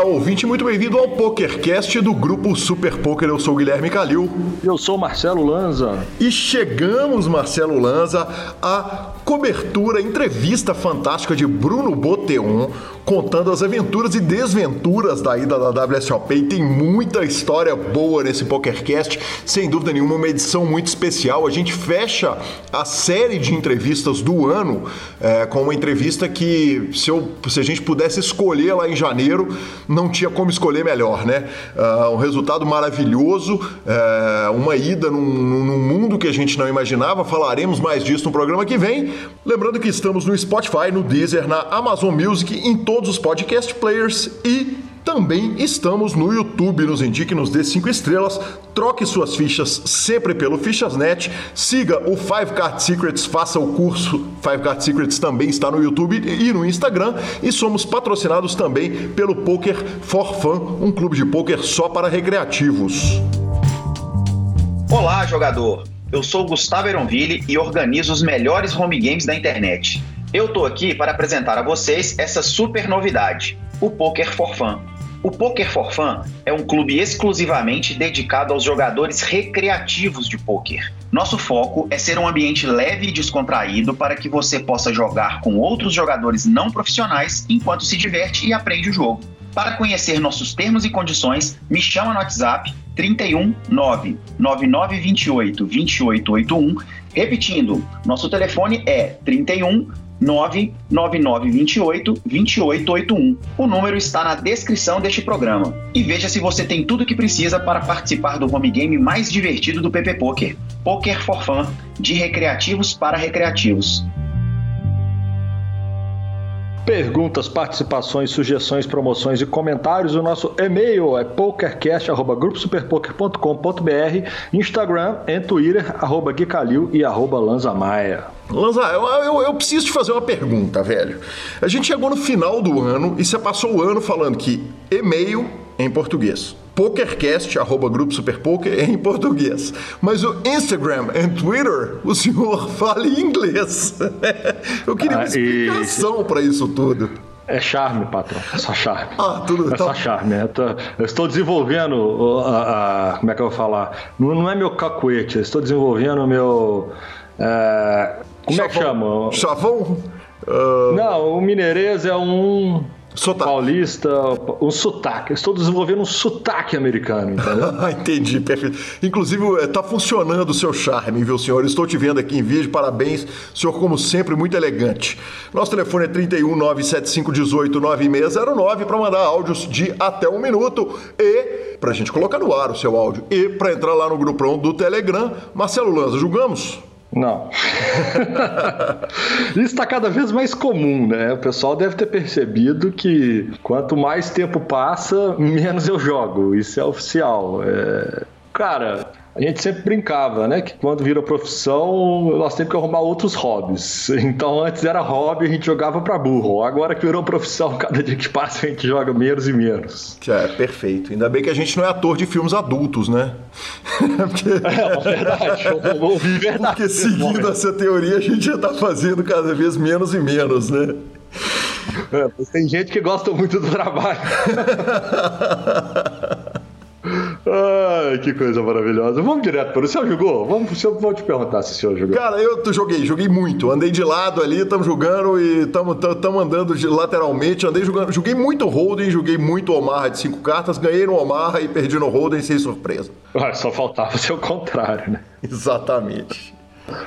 Olá, ouvinte, muito bem-vindo ao PokerCast do grupo Super Poker. Eu sou o Guilherme Calil. Eu sou o Marcelo Lanza. E chegamos, Marcelo Lanza, à cobertura, entrevista fantástica de Bruno Boteon, contando as aventuras e desventuras da ida da WSOP. E tem muita história boa nesse PokerCast, sem dúvida nenhuma, uma edição muito especial. A gente fecha a série de entrevistas do ano é, com uma entrevista que, se, eu, se a gente pudesse escolher lá em janeiro, não tinha como escolher melhor, né? Uh, um resultado maravilhoso, uh, uma ida num, num mundo que a gente não imaginava. Falaremos mais disso no programa que vem. Lembrando que estamos no Spotify, no Deezer, na Amazon Music, em todos os podcast players e também estamos no YouTube. Nos indique, nos dê 5 estrelas. Troque suas fichas sempre pelo Fichasnet. Siga o Five Card Secrets, faça o curso Five Card Secrets também está no YouTube e no Instagram. E somos patrocinados também pelo Poker for Fun, um clube de poker só para recreativos. Olá, jogador! Eu sou Gustavo Eronville e organizo os melhores home games da internet. Eu tô aqui para apresentar a vocês essa super novidade, o Poker for Fun. O Poker for Fun é um clube exclusivamente dedicado aos jogadores recreativos de poker. Nosso foco é ser um ambiente leve e descontraído para que você possa jogar com outros jogadores não profissionais enquanto se diverte e aprende o jogo. Para conhecer nossos termos e condições, me chama no WhatsApp 31 9928 2881. Repetindo, nosso telefone é 31 99928 2881. O número está na descrição deste programa. E veja se você tem tudo o que precisa para participar do home game mais divertido do PP Poker. Poker for Fun, de recreativos para recreativos. Perguntas, participações, sugestões, promoções e comentários. O nosso e-mail é pokercast.gruposuperpoker.com.br, Instagram e Twitter, arroba Guicalil e arroba Lanzamaia. Lanza, eu, eu, eu, preciso te fazer uma pergunta, velho. A gente chegou no final do ano e você passou o ano falando que e-mail em português. PokerCast, arroba Grupo Superpoker, em português. Mas o Instagram e Twitter, o senhor fala em inglês. Eu queria uma ah, explicação e... para isso tudo. É charme, patrão. É só charme. Ah, tudo É só charme. Eu, tô, eu estou desenvolvendo a, a, Como é que eu vou falar? Não, não é meu cacuete, eu estou desenvolvendo o meu. É, como Chavão. é que chama? Chavão? Uh... Não, o mineirês é um. Sotaque. Paulista, um sotaque. Estou desenvolvendo um sotaque americano, entendeu? Entendi, perfeito. Inclusive, está funcionando o seu charme, viu, senhor? Estou te vendo aqui em vídeo, parabéns. Senhor, como sempre, muito elegante. Nosso telefone é 31 975 18 9609 para mandar áudios de até um minuto e para a gente colocar no ar o seu áudio. E para entrar lá no grupão do Telegram, Marcelo Lanza, julgamos? Não. Isso está cada vez mais comum, né? O pessoal deve ter percebido que quanto mais tempo passa, menos eu jogo. Isso é oficial. É... Cara, a gente sempre brincava, né? Que quando vira profissão, nós temos que arrumar outros hobbies. Então antes era hobby, a gente jogava para burro. Agora que virou profissão, cada dia que passa a gente joga menos e menos. É, perfeito. Ainda bem que a gente não é ator de filmes adultos, né? Porque... É, é verdade. Eu ouvi verdade. Porque seguindo essa teoria, a gente já tá fazendo cada vez menos e menos, né? É, tem gente que gosta muito do trabalho. Ai, que coisa maravilhosa. Vamos direto para o senhor jogou? Vamos, eu vou te perguntar se o senhor jogou. Cara, eu joguei, joguei muito. Andei de lado ali, estamos jogando e estamos andando de, lateralmente. Andei jogando, joguei muito Holden, joguei muito Omaha de cinco cartas, ganhei no Omaha e perdi no Holden sem surpresa. Ah, só faltava ser o contrário, né? Exatamente.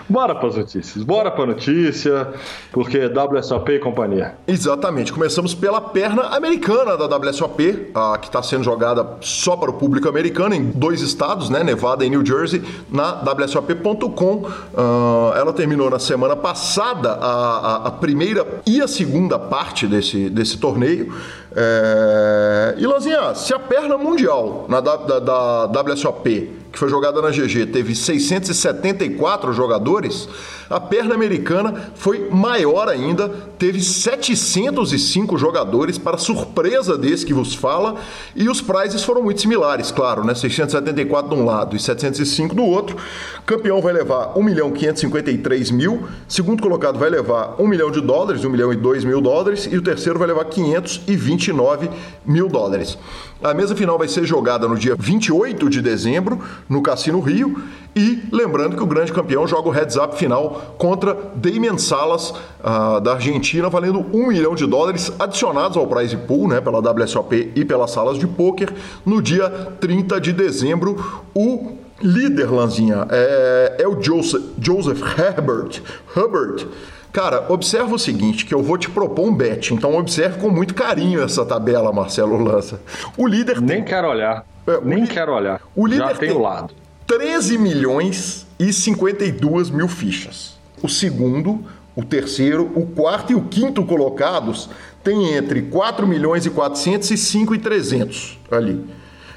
Bora para as notícias. Bora para notícia, porque WSOP e companhia. Exatamente. Começamos pela perna americana da WSOP, a que está sendo jogada só para o público americano em dois estados, né, Nevada e New Jersey, na WSOP.com. Uh, ah, ela terminou na semana passada a, a, a, primeira e a segunda parte desse, desse torneio. É... E Lanzinha, se a perna mundial na da, da, da WSOP que foi jogada na GG, teve 674 jogadores, a perna americana foi maior ainda, teve 705 jogadores, para surpresa desse que vos fala, e os prizes foram muito similares, claro, né? 674 de um lado e 705 do outro. Campeão vai levar 1 milhão 553 mil, segundo colocado vai levar 1 milhão de dólares, 1 milhão e 2 mil dólares, e o terceiro vai levar 529 mil dólares. A mesa final vai ser jogada no dia 28 de dezembro, no Cassino Rio. E lembrando que o grande campeão joga o heads up final contra Damian Salas, uh, da Argentina, valendo um milhão de dólares adicionados ao prize pool, né, pela WSOP e pelas salas de pôquer, no dia 30 de dezembro. O líder, Lanzinha, é, é o Joseph, Joseph Herbert. Herbert Cara, observa o seguinte, que eu vou te propor um bet, então observe com muito carinho essa tabela, Marcelo Lança. O líder Nem quero olhar. É, Nem quero olhar. O líder Já tem o lado. 13 milhões e 52 mil fichas. O segundo, o terceiro, o quarto e o quinto colocados têm entre 4 milhões e 400 e 5 e 300 ali.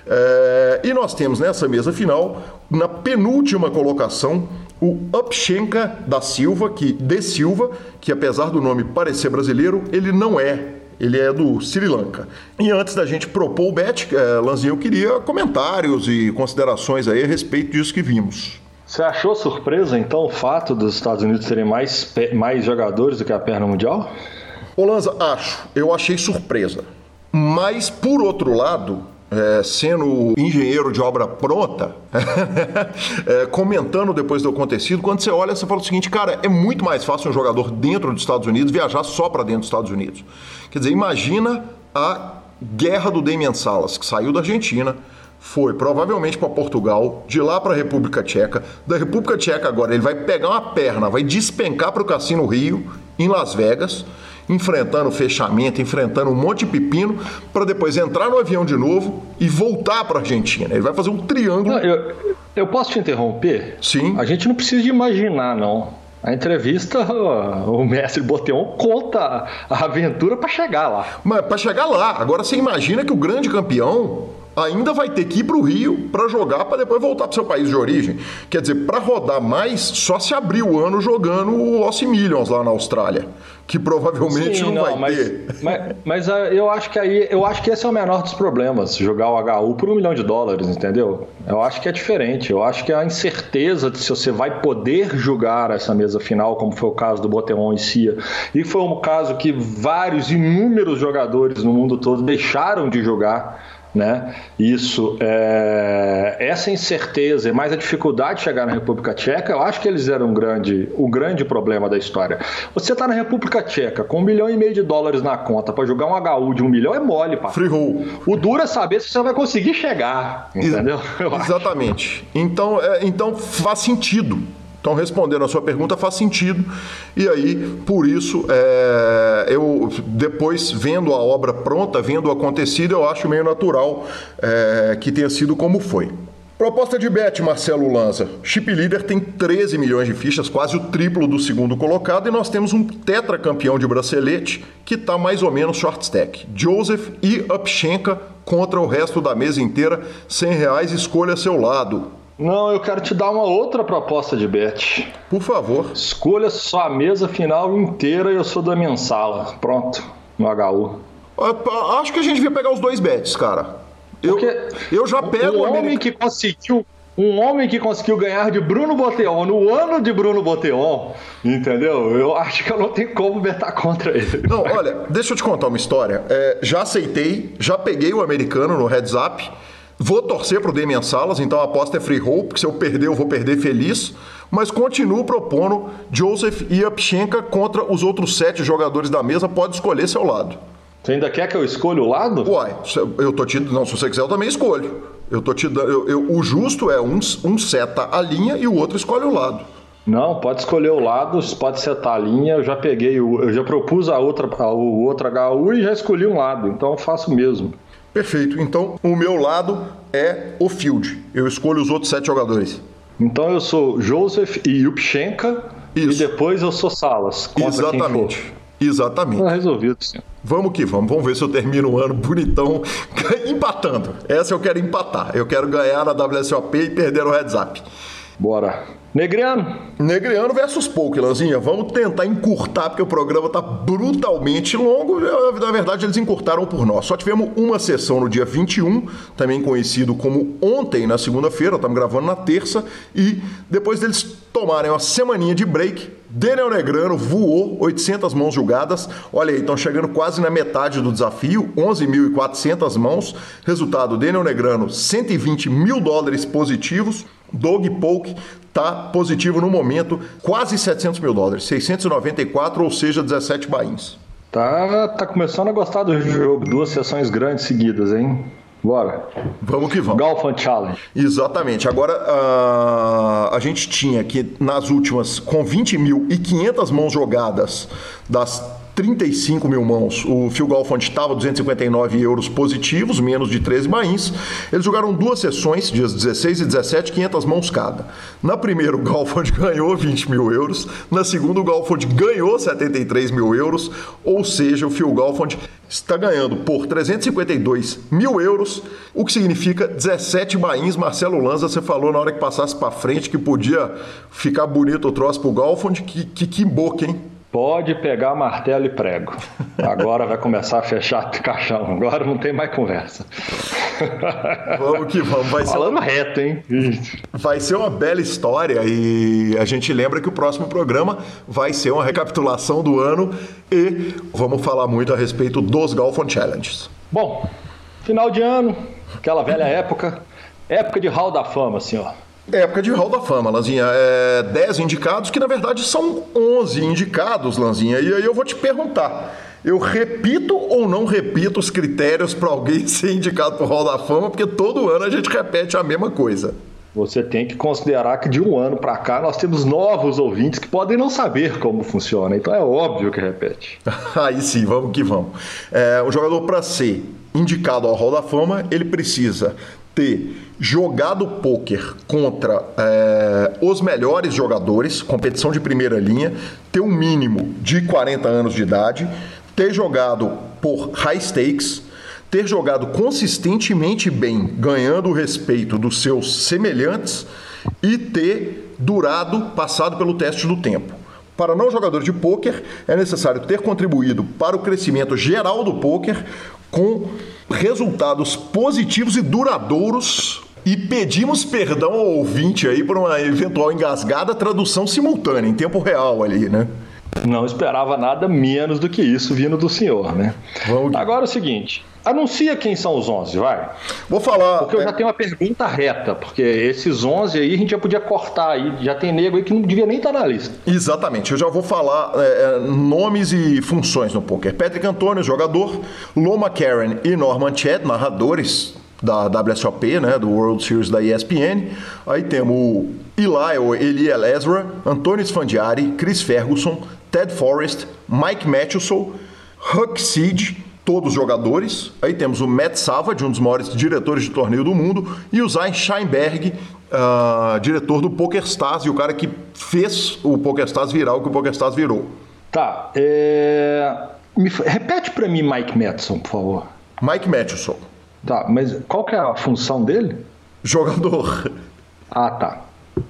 É, e nós temos nessa mesa final, na penúltima colocação, o Upshenka da Silva, que de Silva, que apesar do nome parecer brasileiro, ele não é. Ele é do Sri Lanka. E antes da gente propor o bet, é, Lanzinho, eu queria comentários e considerações aí a respeito disso que vimos. Você achou surpresa, então, o fato dos Estados Unidos terem mais, mais jogadores do que a perna mundial? Ô Lanza, acho. Eu achei surpresa. Mas, por outro lado, é, sendo engenheiro de obra pronta, é, comentando depois do acontecido, quando você olha, você fala o seguinte, cara, é muito mais fácil um jogador dentro dos Estados Unidos viajar só para dentro dos Estados Unidos. Quer dizer, imagina a guerra do Damian Salas, que saiu da Argentina, foi provavelmente para Portugal, de lá para a República Tcheca, da República Tcheca agora ele vai pegar uma perna, vai despencar para o Cassino Rio, em Las Vegas, enfrentando fechamento, enfrentando um monte de pepino, para depois entrar no avião de novo e voltar para a Argentina. Ele vai fazer um triângulo. Não, eu, eu posso te interromper? Sim. A gente não precisa de imaginar, não. A entrevista, o mestre Boteon conta a aventura para chegar lá. Mas para chegar lá, agora você imagina que o grande campeão ainda vai ter que ir para o Rio para jogar para depois voltar para o seu país de origem. Quer dizer, para rodar mais, só se abrir o ano jogando o Aussie Millions lá na Austrália, que provavelmente Sim, não, não, vai mas, ter. Mas, mas, ah, eu acho que aí, eu acho que esse é o menor dos problemas, jogar o HU por um milhão de dólares, entendeu? Eu acho que é diferente. Eu acho que a incerteza de se você vai poder jogar essa mesa final, como foi o caso do Boteon e Cia, e foi um caso que vários, inúmeros jogadores no mundo todo deixaram de jogar né? Isso, é, essa incerteza e mais a dificuldade de chegar na República Tcheca, eu acho que eles eram um grande, o grande problema da história. Você está na República Tcheca com um milhão e meio de dólares na conta para jogar um HU de um milhão é mole, pá. Free roll. O duro é saber se você vai conseguir chegar, entendeu? Exatamente. Então, é, então faz sentido então, respondendo a sua pergunta, faz sentido. E aí, por isso, é, eu depois, vendo a obra pronta, vendo o acontecido, eu acho meio natural é, que tenha sido como foi. Proposta de bet, Marcelo Lanza. Chip Leader tem 13 milhões de fichas, quase o triplo do segundo colocado, e nós temos um tetracampeão de bracelete que está mais ou menos short stack. Joseph e Upchenka contra o resto da mesa inteira, 100 reais, escolha seu lado. Não, eu quero te dar uma outra proposta de bet. Por favor. Escolha só a mesa final inteira e eu sou da mensala. Pronto, no HU. Acho que a gente devia pegar os dois bets, cara. Eu, eu já pego um o homem que conseguiu um homem que conseguiu ganhar de Bruno Boteon no ano de Bruno Boteon, entendeu? Eu acho que eu não tenho como betar contra ele. Não, olha, deixa eu te contar uma história. É, já aceitei, já peguei o americano no heads up. Vou torcer para o Damian Salas, então a aposta é free roll, porque se eu perder, eu vou perder feliz. Mas continuo propondo Joseph e Apchenka contra os outros sete jogadores da mesa. Pode escolher seu lado. Você ainda quer que eu escolha o lado? Uai, eu tô te. Não, se você quiser, eu também escolho. Eu tô te dando. Eu, eu, o justo é um, um seta a linha e o outro escolhe o lado. Não, pode escolher o lado, pode setar a linha. Eu já peguei, eu já propus a outra, a, o outro HU e já escolhi um lado, então eu faço mesmo. Perfeito. Então, o meu lado é o field. Eu escolho os outros sete jogadores. Então eu sou Joseph e Yupchenka e depois eu sou Salas. Exatamente. Exatamente. Tá resolvido, sim. Vamos que vamos. Vamos ver se eu termino o ano bonitão empatando. Essa eu quero empatar. Eu quero ganhar na WSOP e perder Heads Up. Bora. Negriano. Negriano versus Poke, Lanzinha. Vamos tentar encurtar, porque o programa tá brutalmente longo. Na verdade, eles encurtaram por nós. Só tivemos uma sessão no dia 21, também conhecido como ontem, na segunda-feira. Estamos gravando na terça. E depois deles tomarem uma semaninha de break, Daniel Negrano voou 800 mãos julgadas. Olha aí, estão chegando quase na metade do desafio, 11.400 mãos. Resultado: Daniel Negrano, 120 mil dólares positivos. Doug Polk está positivo no momento, quase 700 mil dólares, 694, ou seja, 17 bains. Tá, tá começando a gostar do jogo, duas sessões grandes seguidas, hein? Bora. Vamos que vamos. Golfan Challenge. Exatamente. Agora, uh, a gente tinha que nas últimas, com 20.500 mãos jogadas das 35 mil mãos. O Phil Golfond estava 259 euros positivos, menos de 13 bains. Eles jogaram duas sessões, dias 16 e 17, 500 mãos cada. Na primeira, o Golfond ganhou 20 mil euros. Na segunda, o Golfond ganhou 73 mil euros. Ou seja, o Phil Golfond está ganhando por 352 mil euros, o que significa 17 bains. Marcelo Lanza, você falou na hora que passasse para frente que podia ficar bonito o troço pro Golfond. Que, que, que boca, hein? Pode pegar martelo e prego. Agora vai começar a fechar o caixão. Agora não tem mais conversa. Vamos que vamos. Vai Falando ser... reto, hein? Vai ser uma bela história e a gente lembra que o próximo programa vai ser uma recapitulação do ano e vamos falar muito a respeito dos Golf on Challenges. Bom, final de ano, aquela velha época, época de Hall da Fama, assim, ó Época de Hall da Fama, Lanzinha. É 10 indicados, que na verdade são 11 indicados, Lanzinha. E aí eu vou te perguntar. Eu repito ou não repito os critérios para alguém ser indicado para o Hall da Fama? Porque todo ano a gente repete a mesma coisa. Você tem que considerar que de um ano para cá nós temos novos ouvintes que podem não saber como funciona. Então é óbvio que repete. Aí sim, vamos que vamos. É, o jogador para ser indicado ao Hall da Fama, ele precisa ter jogado pôquer contra é, os melhores jogadores, competição de primeira linha, ter um mínimo de 40 anos de idade, ter jogado por high stakes, ter jogado consistentemente bem, ganhando o respeito dos seus semelhantes e ter durado, passado pelo teste do tempo. Para não jogador de pôquer, é necessário ter contribuído para o crescimento geral do pôquer com resultados positivos e duradouros e pedimos perdão ao ouvinte aí por uma eventual engasgada tradução simultânea, em tempo real ali, né? Não esperava nada menos do que isso vindo do senhor, né? Vamos... Agora é o seguinte, anuncia quem são os 11, vai. Vou falar... Porque eu já é... tenho uma pergunta reta, porque esses 11 aí a gente já podia cortar aí, já tem nego aí que não devia nem estar na lista. Exatamente, eu já vou falar é, é nomes e funções no poker. Patrick Antônio, jogador, Loma Karen e Norman Chad, narradores da WSOP, né, do World Series da ESPN. Aí temos o Eli, ou Eli Ezra, Antônio Sfandiari, Chris Ferguson, Ted Forrest, Mike Matheson, Huck Seed, todos jogadores. Aí temos o Matt Savage, um dos maiores diretores de torneio do mundo, e o Zain Scheinberg, uh, diretor do PokerStars e o cara que fez o PokerStars virar o que o PokerStars virou. Tá, é... Me... repete para mim Mike Matheson, por favor. Mike Matheson. Tá, mas qual que é a função dele? Jogador. Ah, tá.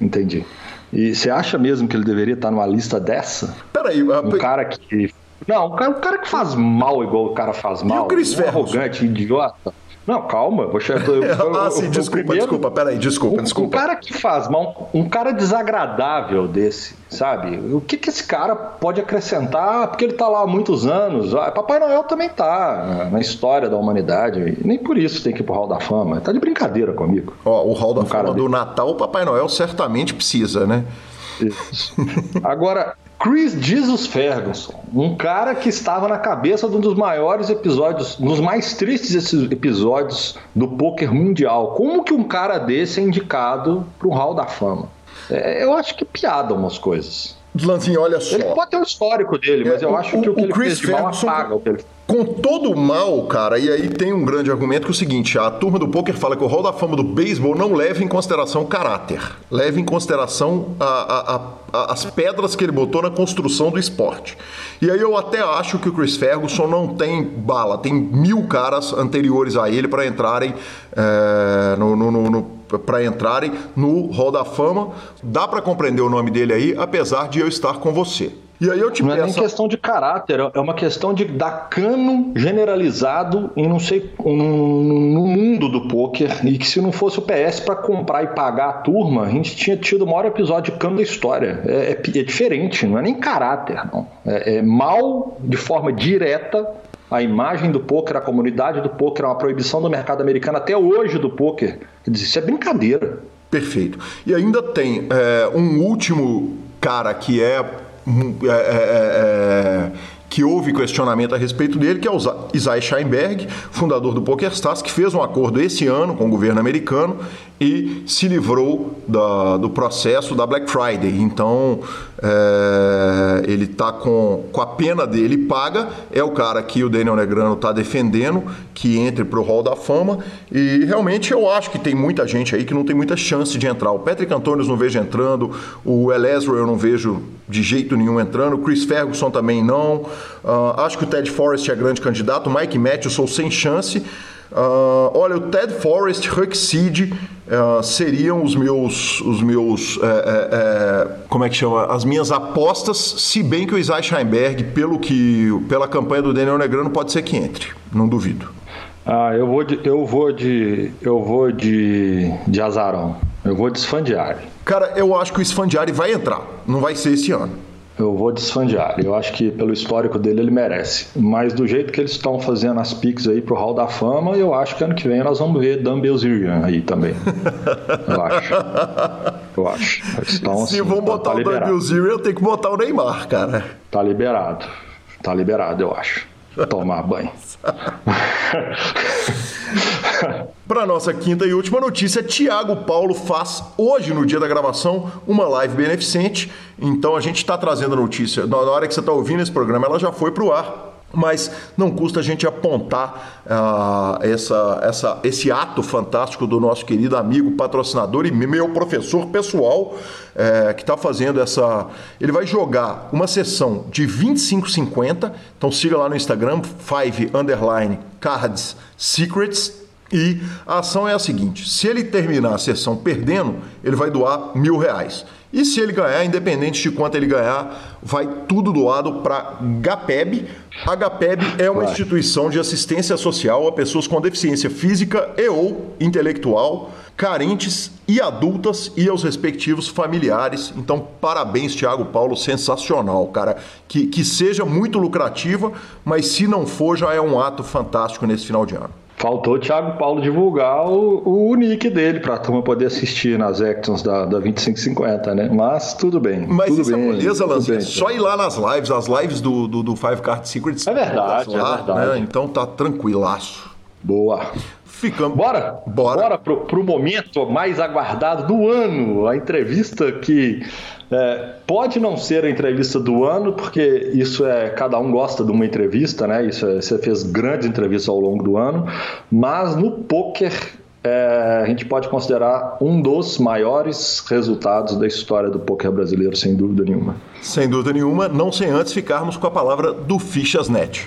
Entendi. E você acha mesmo que ele deveria estar numa lista dessa? Peraí. Um cara que. Não, um cara, um cara que faz mal igual o cara faz mal. E o Chris um arrogante, idiota. Não, calma, vou chegar. ah, sim, desculpa, primeiro, desculpa, peraí, desculpa, um, desculpa. Um cara que faz mal, um cara desagradável desse, sabe? O que, que esse cara pode acrescentar? Porque ele tá lá há muitos anos. Ah, Papai Noel também tá na história da humanidade. Nem por isso tem que ir pro Hall da Fama. Tá de brincadeira comigo. Ó, o Hall da um Fama do Natal, o Papai Noel certamente precisa, né? Isso. Agora, Chris Jesus Ferguson, um cara que estava na cabeça de um dos maiores episódios, um dos mais tristes episódios do poker mundial. Como que um cara desse é indicado para o Hall da Fama? É, eu acho que piada umas coisas. Lanzinho, olha só. Ele pode ter o histórico dele, mas É, eu o- acho que o, que o ele Chris fez de mal Ferguson- apaga o que ele Com todo o mal, cara, e aí tem um grande argumento que é o seguinte: a turma do poker fala que o Hall da Fama do beisebol não leva em consideração o caráter, leva em consideração a- a- a- as pedras que ele botou na construção do esporte. E aí eu até acho que o Chris Ferguson não tem bala, tem mil caras anteriores a ele para entrarem é, no, no, no, no para entrarem no Hall da Fama. Dá para compreender o nome dele aí, apesar de eu estar com você. E aí eu te Não é nem peço. questão de caráter, é uma questão de dar cano generalizado em não sei no, mundo do poker e que se não fosse o PS para comprar e pagar a turma, a gente tinha tido o maior episódio de cano da história. É, é- é diferente, não é nem caráter, não. É, é mal de forma direta a imagem do poker, a comunidade do poker, é uma proibição do mercado americano até hoje do poker. Quer dizer, Isso é brincadeira. Perfeito. E ainda tem é, um último cara que é, é, é, é, que houve questionamento a respeito dele, que é o Isaiah Scheinberg, fundador do PokerStars, que fez um acordo esse ano com o governo americano e se livrou da- do processo da Black Friday. Então, é, ele está com, com a pena dele paga, é o cara que o Daniel Negrano está defendendo, que entre para o Hall da Fama, e realmente eu acho que tem muita gente aí que não tem muita chance de entrar. O Patrick Antônio não vejo entrando, o Elezro eu não vejo de jeito nenhum entrando, o Chris Ferguson também não, Ah, acho que o Ted Forrest é grande candidato, o Mike Matthews sou sem chance. Ah, olha, o Ted Forrest, Huck Seed ah, seriam os meus, os meus, é, é, é, como é que chama, as minhas apostas. Se bem que o Isaiah Scheinberg, pelo que, pela campanha do Daniel Negrano, pode ser que entre, não duvido. Ah, eu vou de. Eu vou de. Eu vou de. de azarão. Eu vou de Sfandiari. Cara, eu acho que o Sfandiari vai entrar, não vai ser esse ano. Eu vou de Sfandiari. Eu acho que pelo histórico dele ele merece. Mas do jeito que eles estão fazendo as picks aí pro Hall da Fama, eu acho que ano que vem nós vamos ver Dan Bilzerian aí também. Eu acho. Eu acho. Estão, Se assim, vão tá- botar tá o liberado. Daniel Zero, eu tenho que botar o Neymar, cara. Tá liberado. Tá liberado, eu acho. Tomar banho. Para nossa quinta e última notícia, Tiago Paulo faz hoje, no dia da gravação, uma live beneficente. Então a gente está trazendo a notícia. Na hora que você está ouvindo esse programa, ela já foi para o ar. Mas não custa a gente apontar ah, essa, essa, esse ato fantástico do nosso querido amigo, patrocinador e meu professor pessoal, eh, que está fazendo essa. Ele vai jogar uma sessão de 25,50. Então siga lá no Instagram, 5 underline cards secrets. E a ação é a seguinte: se ele terminar a sessão perdendo, ele vai doar mil reais. E se ele ganhar, independente de quanto ele ganhar, vai tudo doado para GAPEB. A GAPEB é uma instituição de assistência social a pessoas com deficiência física e ou intelectual, carentes e adultas e aos respectivos familiares. Então, parabéns, Thiago Paulo, sensacional, cara. Que, que seja muito lucrativa, mas se não for, já é um ato fantástico nesse final de ano. Faltou o Thiago Paulo divulgar o, o nick dele pra turma poder assistir nas actions da, da 2550, né? Mas tudo bem. Mas tudo isso é bem, moleza, tudo Lanzinha. Só ir lá nas lives, as lives do, do, do Five Card Secrets. É verdade, lá, é verdade. né? Então tá tranquilaço. Boa. Ficamos. Bora? Bora. Bora pro, pro momento mais aguardado do ano. A entrevista que é, pode não ser a entrevista do ano, porque isso é. Cada um gosta de uma entrevista, né? Isso é, você fez grandes entrevistas ao longo do ano, mas no poker. é, a gente pode considerar um dos maiores resultados da história do poker brasileiro, sem dúvida nenhuma. Sem dúvida nenhuma, não sem antes ficarmos com a palavra do Fichasnet.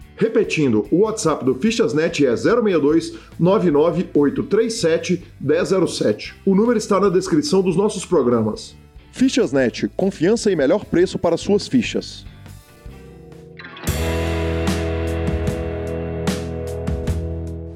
Repetindo, o WhatsApp do Fichasnet é 062 99837 1007. O número está na descrição dos nossos programas. Fichasnet, confiança e melhor preço para suas fichas.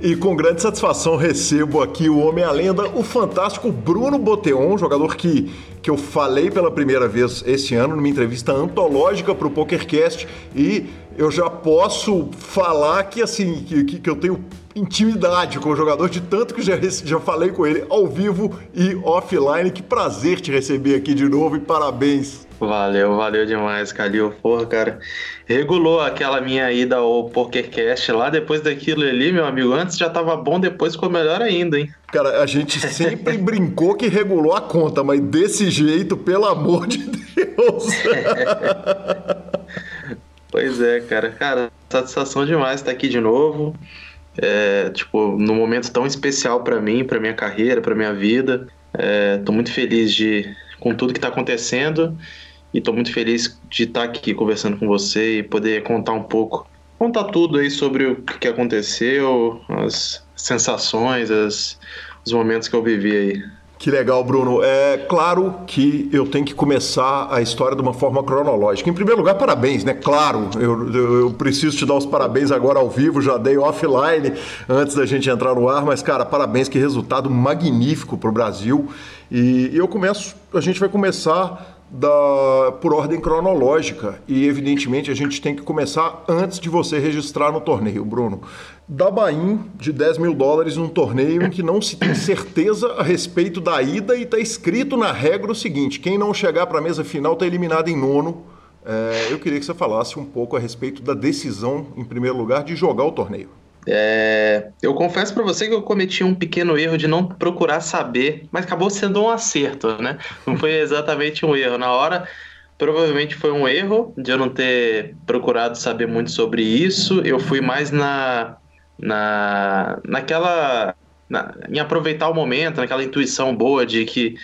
E com grande satisfação recebo aqui o homem a lenda, o fantástico Bruno Boteon, jogador que, que eu falei pela primeira vez esse ano numa entrevista antológica para o PokerCast e eu já posso falar que assim que, que, eu tenho intimidade com o jogador de tanto que já, já falei com ele ao vivo e offline. Que prazer te receber aqui de novo e parabéns Valeu, valeu demais, Calil. Porra, cara. Regulou aquela minha ida ao PokerCast lá. Depois daquilo ali, meu amigo, antes já tava bom, depois ficou melhor ainda, hein? Cara, a gente sempre brincou que regulou a conta, mas desse jeito, pelo amor de Deus. pois é, cara. Cara, satisfação demais estar aqui de novo. É, tipo, num momento tão especial para mim, para minha carreira, para minha vida. É, tô muito feliz de com tudo que tá acontecendo e estou muito feliz de estar aqui conversando com você e poder contar um pouco, contar tudo aí sobre o que aconteceu, as sensações, as, os momentos que eu vivi aí. Que legal, Bruno. É claro que eu tenho que começar a história de uma forma cronológica. Em primeiro lugar, parabéns, né? Claro, eu, eu, preciso te dar os parabéns agora ao vivo, já dei offline antes da gente entrar no ar, mas, cara, parabéns, que resultado magnífico para o Brasil. E eu começo, a gente vai começar da, por ordem cronológica e, evidentemente, a gente tem que começar antes de você registrar no torneio, Bruno. Da Bahia de 10 mil dólares num torneio em que não se tem certeza a respeito da ida e está escrito na regra o seguinte: quem não chegar para a mesa final está eliminado em nono. É, eu queria que você falasse um pouco a respeito da decisão, em primeiro lugar, de jogar o torneio. É, eu confesso para você que eu cometi um pequeno erro de não procurar saber, mas acabou sendo um acerto, né? Não foi exatamente um erro. Na hora, provavelmente foi um erro de eu não ter procurado saber muito sobre isso. Eu fui mais na, na naquela na, em aproveitar o momento, naquela intuição boa de que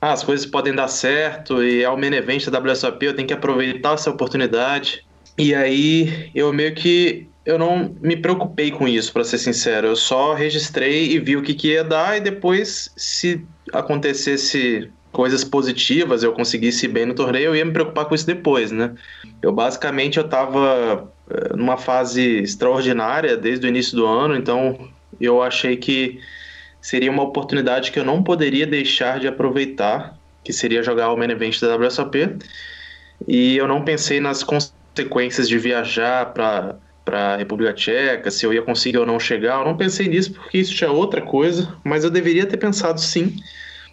ah, as coisas podem dar certo e é o main event da WSOP, eu tenho que aproveitar essa oportunidade. E aí eu meio que eu não me preocupei com isso, para ser sincero. Eu só registrei e vi o que, que ia dar, e depois, se acontecesse coisas positivas, eu conseguisse ir bem no torneio, eu ia me preocupar com isso depois, né? Eu basicamente eu estava eh, numa fase extraordinária desde o início do ano, então eu achei que seria uma oportunidade que eu não poderia deixar de aproveitar, que seria jogar o main event da WSOP. E eu não pensei nas consequências de viajar para para a República Tcheca, se eu ia conseguir ou não chegar. Eu não pensei nisso porque isso já é outra coisa, mas eu deveria ter pensado sim.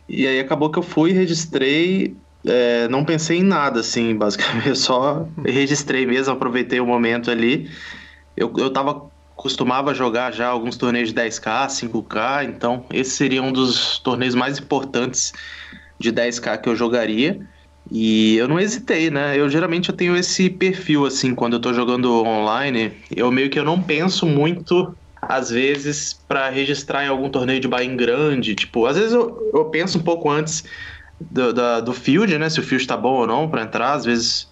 E aí acabou que eu fui, registrei, é, não pensei em nada, assim, basicamente. Eu só registrei mesmo, aproveitei o momento ali. Eu, eu tava, costumava jogar já alguns torneios de 10K, 5K, então esse seria um dos torneios mais importantes de 10K que eu jogaria. E eu não hesitei, né? Eu geralmente eu tenho esse perfil assim, quando eu tô jogando online, eu meio que eu não penso muito às vezes para registrar em algum torneio de buy grande, tipo, às vezes eu, eu penso um pouco antes do, da, do field, né? Se o field tá bom ou não para entrar, às vezes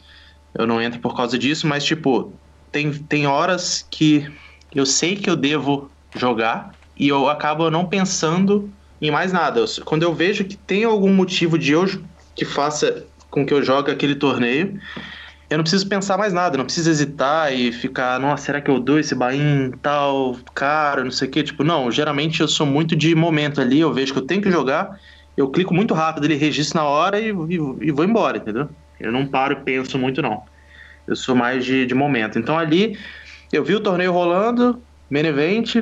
eu não entro por causa disso, mas tipo, tem, tem horas que eu sei que eu devo jogar e eu acabo não pensando em mais nada. Eu, quando eu vejo que tem algum motivo de eu que faça com que eu jogue aquele torneio. Eu não preciso pensar mais nada, não preciso hesitar e ficar, nossa, será que eu dou esse bain tal, cara, não sei o quê. Tipo, não, geralmente eu sou muito de momento ali, eu vejo que eu tenho que jogar, eu clico muito rápido, ele registra na hora e, e, e vou embora, entendeu? Eu não paro e penso muito, não. Eu sou mais de, de momento. Então ali, eu vi o torneio rolando, main event,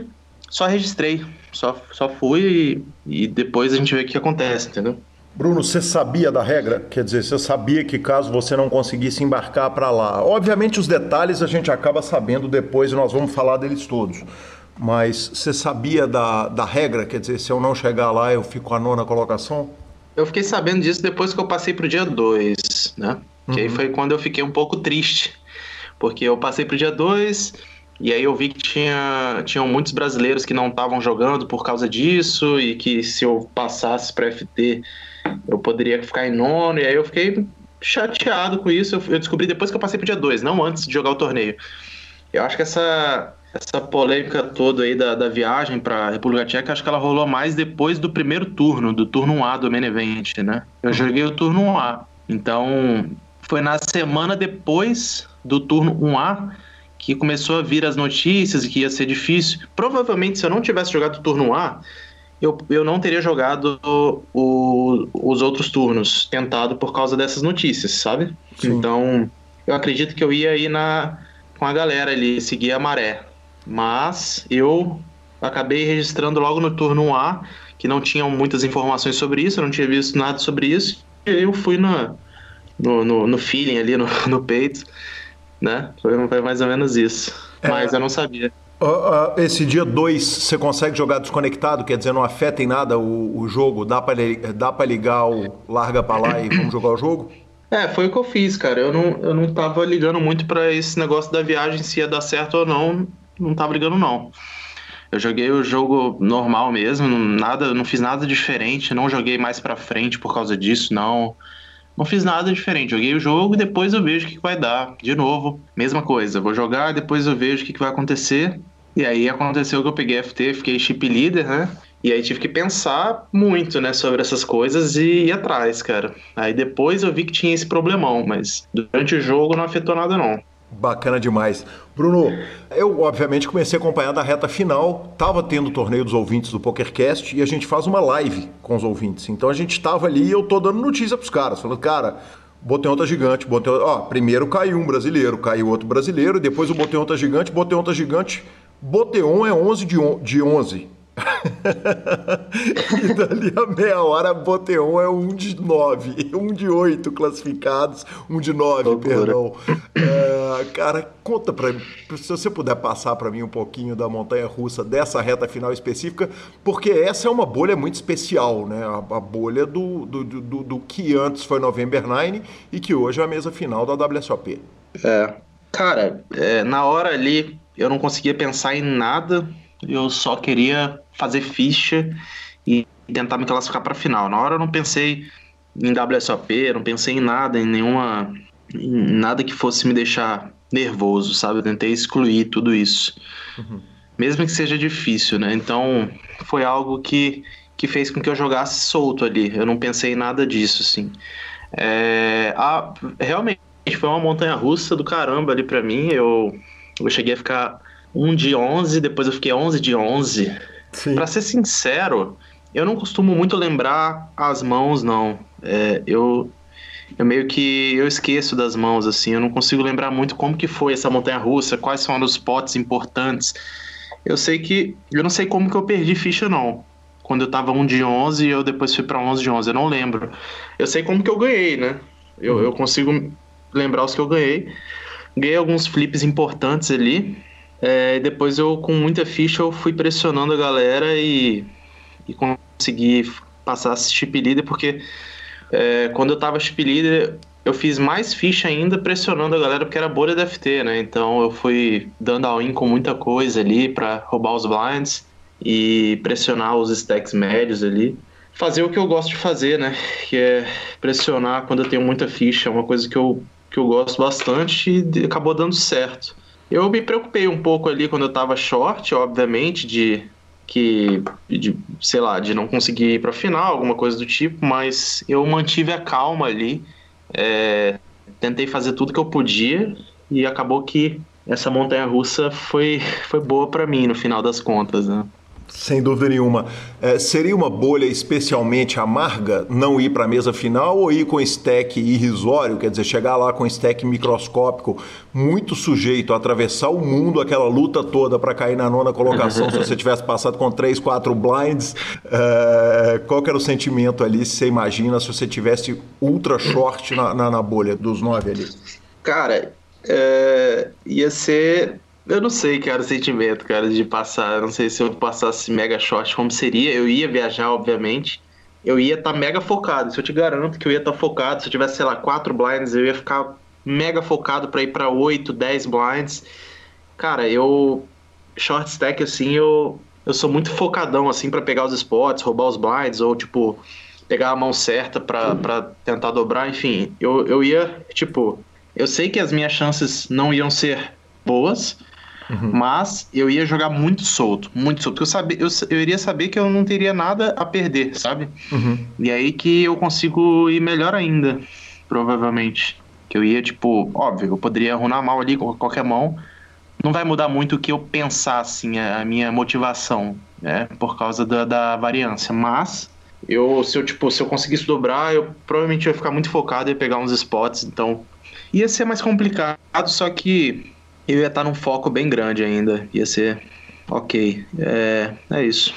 só registrei, só, só fui e, e depois a gente vê o que acontece, entendeu? Bruno, você sabia da regra? Quer dizer, você sabia que caso você não conseguisse embarcar para lá. Obviamente, os detalhes a gente acaba sabendo depois e nós vamos falar deles todos. Mas você sabia da, da regra? Quer dizer, se eu não chegar lá, eu fico a nona colocação? Eu fiquei sabendo disso depois que eu passei pro dia 2, né? Uhum. Que aí uhum. foi quando eu fiquei um pouco triste. Porque eu passei pro dia 2 e aí eu vi que tinha, tinham muitos brasileiros que não estavam jogando por causa disso e que se eu passasse para FT eu poderia ficar em nono, e aí eu fiquei chateado com isso. Eu, descobri depois que eu passei pro dia 2, não antes de jogar o torneio. Eu acho que essa, essa polêmica toda aí da, da viagem para República Tcheca, acho que ela rolou mais depois do primeiro turno, do turno 1A do Main Event, né? Eu joguei o turno 1A. Então, foi na semana depois do turno 1A que começou a vir as notícias que ia ser difícil. Provavelmente, se eu não tivesse jogado o turno A, eu, eu não teria jogado o, os outros turnos tentado por causa dessas notícias, sabe? Sim. Então, eu acredito que eu ia ir na, com a galera ali, seguir a maré. Mas eu acabei registrando logo no turno 1A, que não tinham muitas informações sobre isso, eu não tinha visto nada sobre isso. E eu fui na, no, no, no feeling ali, no, no peito, né? Foi, foi mais ou menos isso. É. Mas eu não sabia. Uh, uh, esse dia 2, você consegue jogar desconectado? Quer dizer, não afeta em nada o, o jogo? Dá para pra ligar o larga para lá e vamos jogar o jogo? É, foi o que eu fiz, cara. Eu não, eu não tava ligando muito para esse negócio da viagem, se ia dar certo ou não. Não tava ligando, não. Eu joguei o jogo normal mesmo, nada, não fiz nada diferente, não joguei mais para frente por causa disso, não. Não fiz nada diferente. Joguei o jogo e depois eu vejo o que, vai dar. De novo, mesma coisa. Vou jogar, depois eu vejo o que vai acontecer. E aí aconteceu que eu peguei FT, fiquei chip leader, né? E aí tive que pensar muito, né, sobre essas coisas e ir atrás, cara. Aí depois eu vi que tinha esse problemão, mas durante o jogo não afetou nada não. Bacana demais. Bruno, eu obviamente comecei a acompanhar da reta final, estava tendo o torneio dos ouvintes do PokerCast e a gente faz uma live com os ouvintes. Então a gente estava ali e eu tô dando notícia pros caras, falando, cara, botei outra gigante, botei ó, primeiro caiu um brasileiro, caiu outro brasileiro, depois eu botei outra gigante, botei outra gigante, Boteon é 11 de, on, de 11. e dali a meia hora, Boteon é um de nove, um de oito classificados, um de nove, perdão. É, cara, conta pra mim, se você puder passar para mim um pouquinho da montanha russa dessa reta final específica, porque essa é uma bolha muito especial, né? A, a bolha do, do, do, do, que antes foi November 9 e que hoje é a mesa final da WSOP. É, cara, é, na hora ali eu não conseguia pensar em nada eu só queria fazer ficha e tentar me classificar para a final. Na hora eu não pensei em WSOP, não pensei em nada, em nenhuma. Em nada que fosse me deixar nervoso, sabe? Eu tentei excluir tudo isso. Uhum. Mesmo que seja difícil, né? Então foi algo que, que fez com que eu jogasse solto ali. Eu não pensei em nada disso, assim. É, a, realmente foi uma montanha russa do caramba ali para mim. Eu, eu cheguei a ficar um de 11, depois eu fiquei 11 de 11. Para ser sincero, eu não costumo muito lembrar as mãos, não. É, eu, eu meio que eu esqueço das mãos, assim. Eu não consigo lembrar muito como que foi essa montanha-russa, quais são os potes importantes. Eu sei que... Eu não sei como que eu perdi ficha, não. Quando eu tava 1 de 11 e eu depois fui para 11 de 11. Eu não lembro. Eu sei como que eu ganhei, né? Eu, eu consigo lembrar os que eu ganhei. Ganhei alguns flips importantes ali. É, depois eu, com muita ficha, eu fui pressionando a galera e, e consegui passar a chip leader, porque é, quando eu tava chip leader, eu fiz mais ficha ainda pressionando a galera, porque era bolha da FT, né? Então eu fui dando all-in com muita coisa ali para roubar os blinds e pressionar os stacks médios ali. Fazer o que eu gosto de fazer, né? Que é pressionar quando eu tenho muita ficha, é uma coisa que eu, que eu gosto bastante e acabou dando certo. Eu me preocupei um pouco ali quando eu tava short, obviamente, de que de, sei lá, de não conseguir ir para final, alguma coisa do tipo, mas eu mantive a calma ali, é, tentei fazer tudo que eu podia e acabou que essa montanha russa foi, foi boa para mim no final das contas, né? Sem dúvida nenhuma. É, seria uma bolha especialmente amarga não ir para a mesa final ou ir com stack irrisório, quer dizer, chegar lá com stack microscópico, muito sujeito a atravessar o mundo, aquela luta toda para cair na nona colocação se você tivesse passado com três, quatro blinds? É, qual era o sentimento ali, se você imagina, se você tivesse ultra short na, na, na bolha dos nove ali? Cara, é, ia ser eu não sei, cara, o sentimento, cara, de passar. Não sei se eu passasse mega short, como seria. Eu ia viajar, obviamente. Eu ia estar tá mega focado. Se eu te garanto que eu ia estar tá focado, se eu tivesse, sei lá, quatro blinds, eu ia ficar mega focado para ir para 8, 10 blinds. Cara, eu. Short stack, assim, eu. Eu sou muito focadão, assim, para pegar os spots, roubar os blinds, ou, tipo, pegar a mão certa para tentar dobrar, enfim. Eu, eu ia, tipo. Eu sei que as minhas chances não iam ser boas, Uhum. Mas eu ia jogar muito solto, muito solto. Eu, sabia, eu, eu iria saber que eu não teria nada a perder, sabe? Uhum. E aí que eu consigo ir melhor ainda, provavelmente. Que eu ia, tipo, óbvio, eu poderia runar mal ali com qualquer mão, não vai mudar muito o que eu pensar, assim, a minha motivação, né? Por causa da, da variância. Mas eu, se eu, tipo, se eu conseguisse dobrar, eu provavelmente ia ficar muito focado e pegar uns spots, então ia ser mais complicado, só que eu ia estar num foco bem grande ainda. Ia ser ok. É, é isso.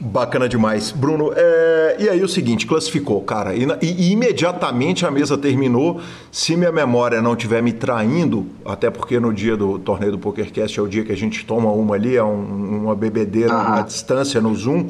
Bacana demais. Bruno, é... e aí o seguinte, classificou, cara, e, e, imediatamente a mesa terminou. Se minha memória não estiver me traindo, até porque no dia do torneio do PokerCast é o dia que a gente toma uma ali, é um, uma bebedeira à distância no Zoom.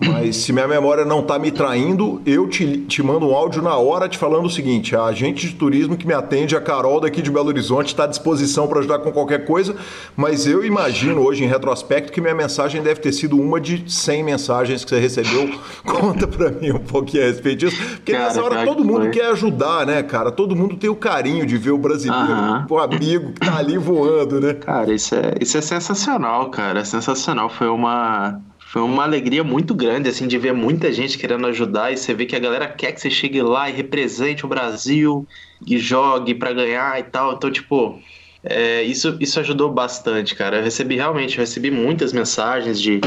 Mas se minha memória não está me traindo, eu te, te mando um áudio na hora te falando o seguinte: a agente de turismo que me atende, a Carol daqui de Belo Horizonte, está à disposição para ajudar com qualquer coisa. Mas eu imagino hoje, em retrospecto, que minha mensagem deve ter sido uma de 100 mensagens que você recebeu. Conta para mim um pouquinho a respeito disso. Porque cara, nessa hora todo mundo foi. quer ajudar, né, cara? Todo mundo tem o carinho de ver o brasileiro, o amigo que tá ali voando, né? Cara, isso é, isso é sensacional, cara. É sensacional. Foi uma foi uma alegria muito grande, assim, de ver muita gente querendo ajudar e você vê que a galera quer que você chegue lá e represente o Brasil e jogue para ganhar e tal. Então, tipo, é, isso, isso ajudou bastante, cara. Eu recebi realmente, eu recebi muitas mensagens de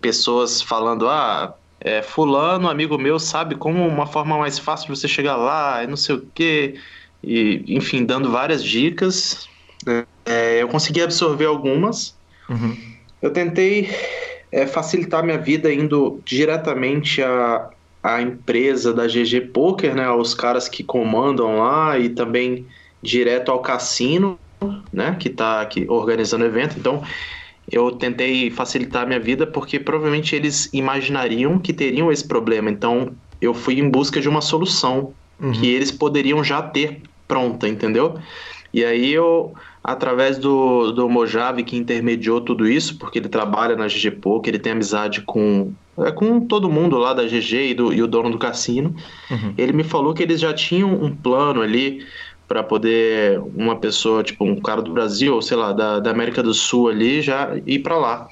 pessoas falando, ah, é, fulano, amigo meu, sabe como uma forma mais fácil de você chegar lá e não sei o quê. E, enfim, dando várias dicas. É, eu consegui absorver algumas. Uhum. Eu tentei é facilitar minha vida indo diretamente à, à empresa da GG Poker, né, aos caras que comandam lá e também direto ao cassino, né, que está aqui organizando o evento. Então, eu tentei facilitar minha vida porque provavelmente eles imaginariam que teriam esse problema. Então, eu fui em busca de uma solução uhum. que eles poderiam já ter pronta, entendeu? E aí eu através do, do Mojave, que intermediou tudo isso, porque ele trabalha na GG Poker, ele tem amizade com, é, com todo mundo lá da GG e, do, e o dono do cassino. Uhum. Ele me falou que eles já tinham um plano ali para poder uma pessoa, tipo um cara do Brasil, ou sei lá, da, da América do Sul ali, já ir para lá.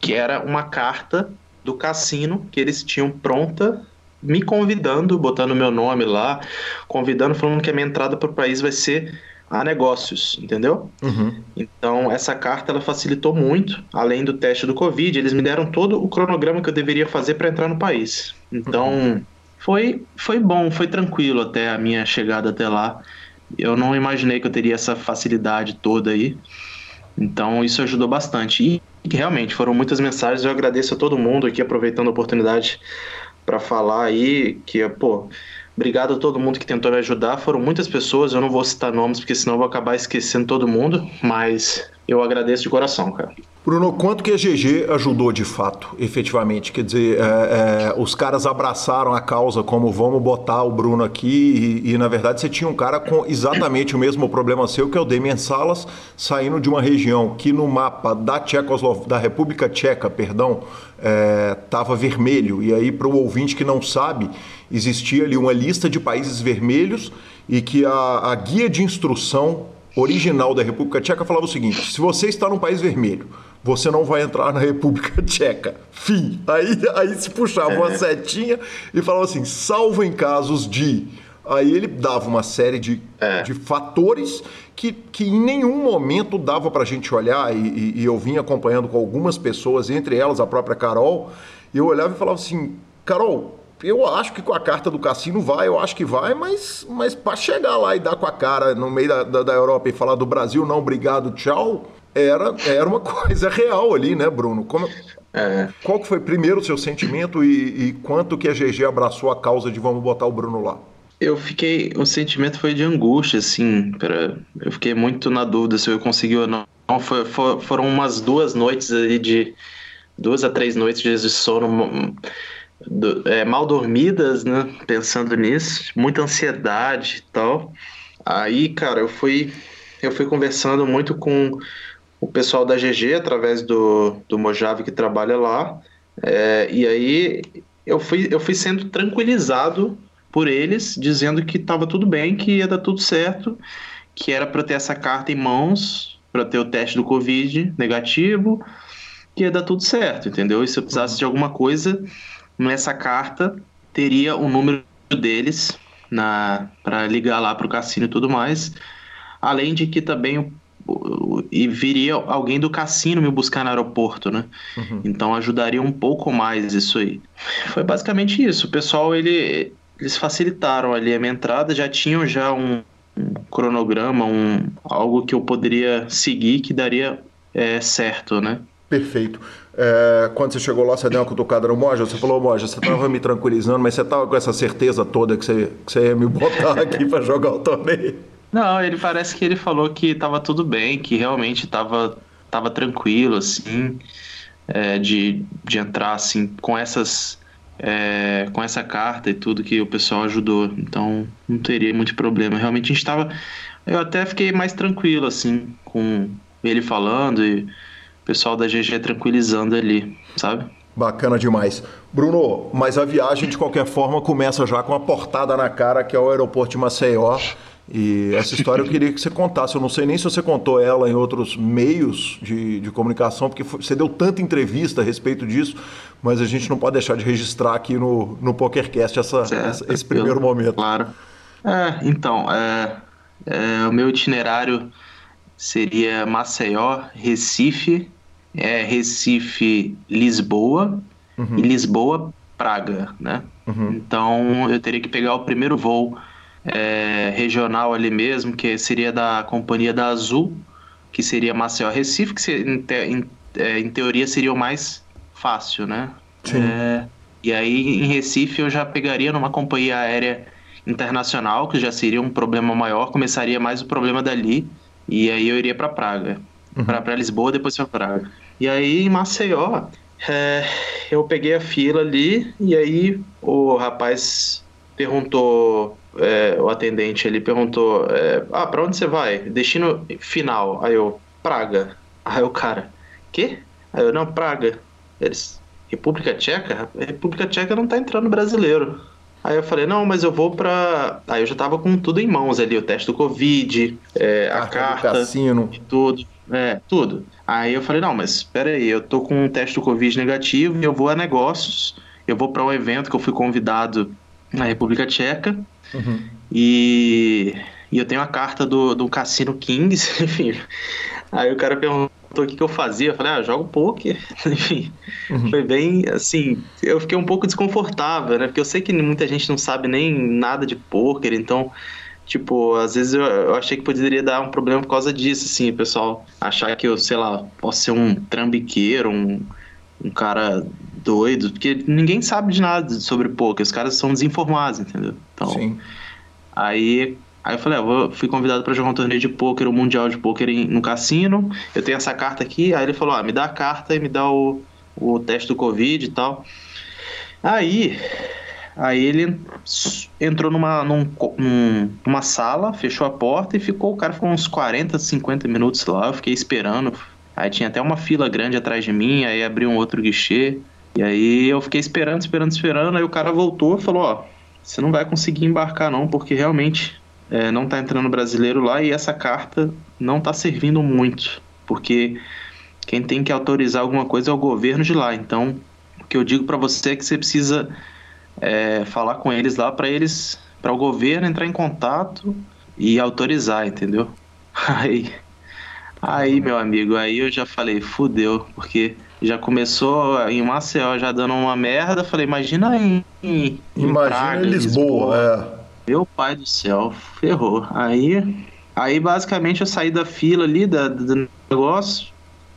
Que era uma carta do cassino que eles tinham pronta me convidando, botando meu nome lá, convidando, falando que a minha entrada para o país vai ser a negócios, entendeu? Uhum. Então, essa carta ela facilitou muito, além do teste do Covid, eles me deram todo o cronograma que eu deveria fazer para entrar no país. Então, uhum. foi, foi bom, foi tranquilo até a minha chegada até lá. Eu não imaginei que eu teria essa facilidade toda aí. Então, isso ajudou bastante. E realmente foram muitas mensagens. Eu agradeço a todo mundo aqui, aproveitando a oportunidade para falar aí que, pô, Obrigado a todo mundo que tentou me ajudar. Foram muitas pessoas, eu não vou citar nomes porque senão eu vou acabar esquecendo todo mundo, mas eu agradeço de coração, cara. Bruno, quanto que a GG ajudou de fato, efetivamente? Quer dizer, é, é, os caras abraçaram a causa como vamos botar o Bruno aqui e, e, na verdade você tinha um cara com exatamente o mesmo problema seu, que é o Demian Salas, saindo de uma região que no mapa da, Tchecoslov... da República Tcheca, perdão, estava é, vermelho. E aí, para o ouvinte que não sabe, existia ali uma lista de países vermelhos e que a, a guia de instrução original da República Tcheca falava o seguinte: se você está num país vermelho, você não vai entrar na República Tcheca. Fim. Aí, aí se puxava uma é. setinha e falava assim: salvo em casos de. Aí ele dava uma série de, é. de fatores que, que em nenhum momento dava para a gente olhar, e, e, e eu vim acompanhando com algumas pessoas, entre elas a própria Carol, e eu olhava e falava assim: Carol, eu acho que com a carta do cassino vai, eu acho que vai, mas, mas para chegar lá e dar com a cara no meio da, da, da, Europa e falar do Brasil, não, obrigado, tchau, era, era uma coisa real ali, né, Bruno? Como, é. Qual que foi primeiro o seu sentimento e, e quanto que a GG abraçou a causa de vamos botar o Bruno lá? Eu fiquei. O sentimento foi de angústia, assim. Pra, eu fiquei muito na dúvida se eu consegui ou não. Foi, foi, foram umas duas noites ali de. Duas a três noites de sono do, é, mal dormidas, né? Pensando nisso, muita ansiedade e tal. Aí, cara, eu fui, eu fui conversando muito com o pessoal da GG através do, do Mojave que trabalha lá. É, e aí eu fui, eu fui sendo tranquilizado por eles, dizendo que estava tudo bem, que ia dar tudo certo, que era para ter essa carta em mãos, para ter o teste do Covid negativo, que ia dar tudo certo, entendeu? E se eu precisasse de alguma coisa, nessa carta teria o número deles na para ligar lá para o cassino e tudo mais. Além de que também e viria alguém do cassino me buscar no aeroporto, né? Uhum. Então ajudaria um pouco mais isso aí. Foi basicamente isso. O pessoal, ele, eles facilitaram ali a minha entrada, já tinham já um, um cronograma, um, algo que eu poderia seguir que daria é, certo, né? Perfeito. É, quando você chegou lá, você deu uma cutucada no Moja, você falou, Moja, você estava me tranquilizando, mas você estava com essa certeza toda que você, que você ia me botar aqui para jogar o torneio? Não, ele parece que ele falou que estava tudo bem, que realmente estava tava tranquilo, assim, é, de, de entrar, assim, com essas... É, com essa carta e tudo que o pessoal ajudou, então não teria muito problema. Realmente a gente estava... Eu até fiquei mais tranquilo, assim, com ele falando e pessoal da GG tranquilizando ali, sabe? Bacana demais. Bruno, mas a viagem de qualquer forma começa já com uma portada na cara, que é o aeroporto de Maceió. E essa história eu queria que você contasse. Eu não sei nem se você contou ela em outros meios de, de comunicação, porque você deu tanta entrevista a respeito disso, mas a gente não pode deixar de registrar aqui no, no PokerCast essa, certo, essa esse primeiro momento. Claro. É, então, é, é, o meu itinerário seria Maceió, Recife, é, Recife, Lisboa uhum. e Lisboa, Praga, né? Uhum. Então eu teria que pegar o primeiro voo é, regional ali mesmo, que seria da companhia da Azul, que seria Maceió, Recife, que em, te, em, é, em teoria seria o mais fácil, né? É, e aí em Recife eu já pegaria numa companhia aérea internacional, que já seria um problema maior, começaria mais o problema dali e aí eu iria para Praga. Uhum. Para Lisboa, depois para Praga. E aí em Maceió, é, eu peguei a fila ali e aí o rapaz perguntou, é, o atendente ele perguntou, é, ah, para onde você vai? Destino final. Aí eu, Praga. Aí o cara, quê? Aí eu, não, Praga. Eles, República Tcheca? República Tcheca não tá entrando brasileiro. Aí eu falei, não, mas eu vou pra. Aí eu já tava com tudo em mãos ali, o teste do Covid, é, a carta, cassino. tudo. É, tudo. Aí eu falei, não, mas espera aí, eu tô com um teste do Covid negativo e eu vou a negócios. Eu vou para um evento que eu fui convidado na República Tcheca. Uhum. E, e eu tenho a carta do, do Cassino Kings, enfim. Aí o cara perguntou o que, que eu fazia. Eu falei, ah, jogo poker. Enfim, uhum. foi bem assim. Eu fiquei um pouco desconfortável, né? Porque eu sei que muita gente não sabe nem nada de poker, então. Tipo, às vezes eu, eu achei que poderia dar um problema por causa disso, assim, o pessoal achar que eu, sei lá, posso ser um trambiqueiro, um, um cara doido, porque ninguém sabe de nada sobre poker, os caras são desinformados, entendeu? Então, Sim. aí Aí eu falei, ah, fui convidado para jogar um torneio de pôquer, um mundial de pôquer no cassino. Eu tenho essa carta aqui. Aí ele falou, ah, me dá a carta e me dá o, o teste do Covid e tal. Aí, aí ele entrou numa, num, numa sala, fechou a porta e ficou, o cara ficou uns 40, 50 minutos lá. Eu fiquei esperando. Aí tinha até uma fila grande atrás de mim, aí abriu um outro guichê. E aí eu fiquei esperando, esperando, esperando. Aí o cara voltou e falou, ó, você não vai conseguir embarcar não, porque realmente é, não está entrando brasileiro lá e essa carta não está servindo muito, porque quem tem que autorizar alguma coisa é o governo de lá. Então, o que eu digo para você é que você precisa é, falar com eles lá para eles, para o governo entrar em contato e autorizar, entendeu? Aí, aí, meu amigo, aí eu já falei, fudeu, porque já começou em Maceió já dando uma merda. Falei, imagina em, em imagina Praga, em Lisboa, Lisboa. É. Meu pai do céu, ferrou. Aí, aí basicamente eu saí da fila ali da, do negócio.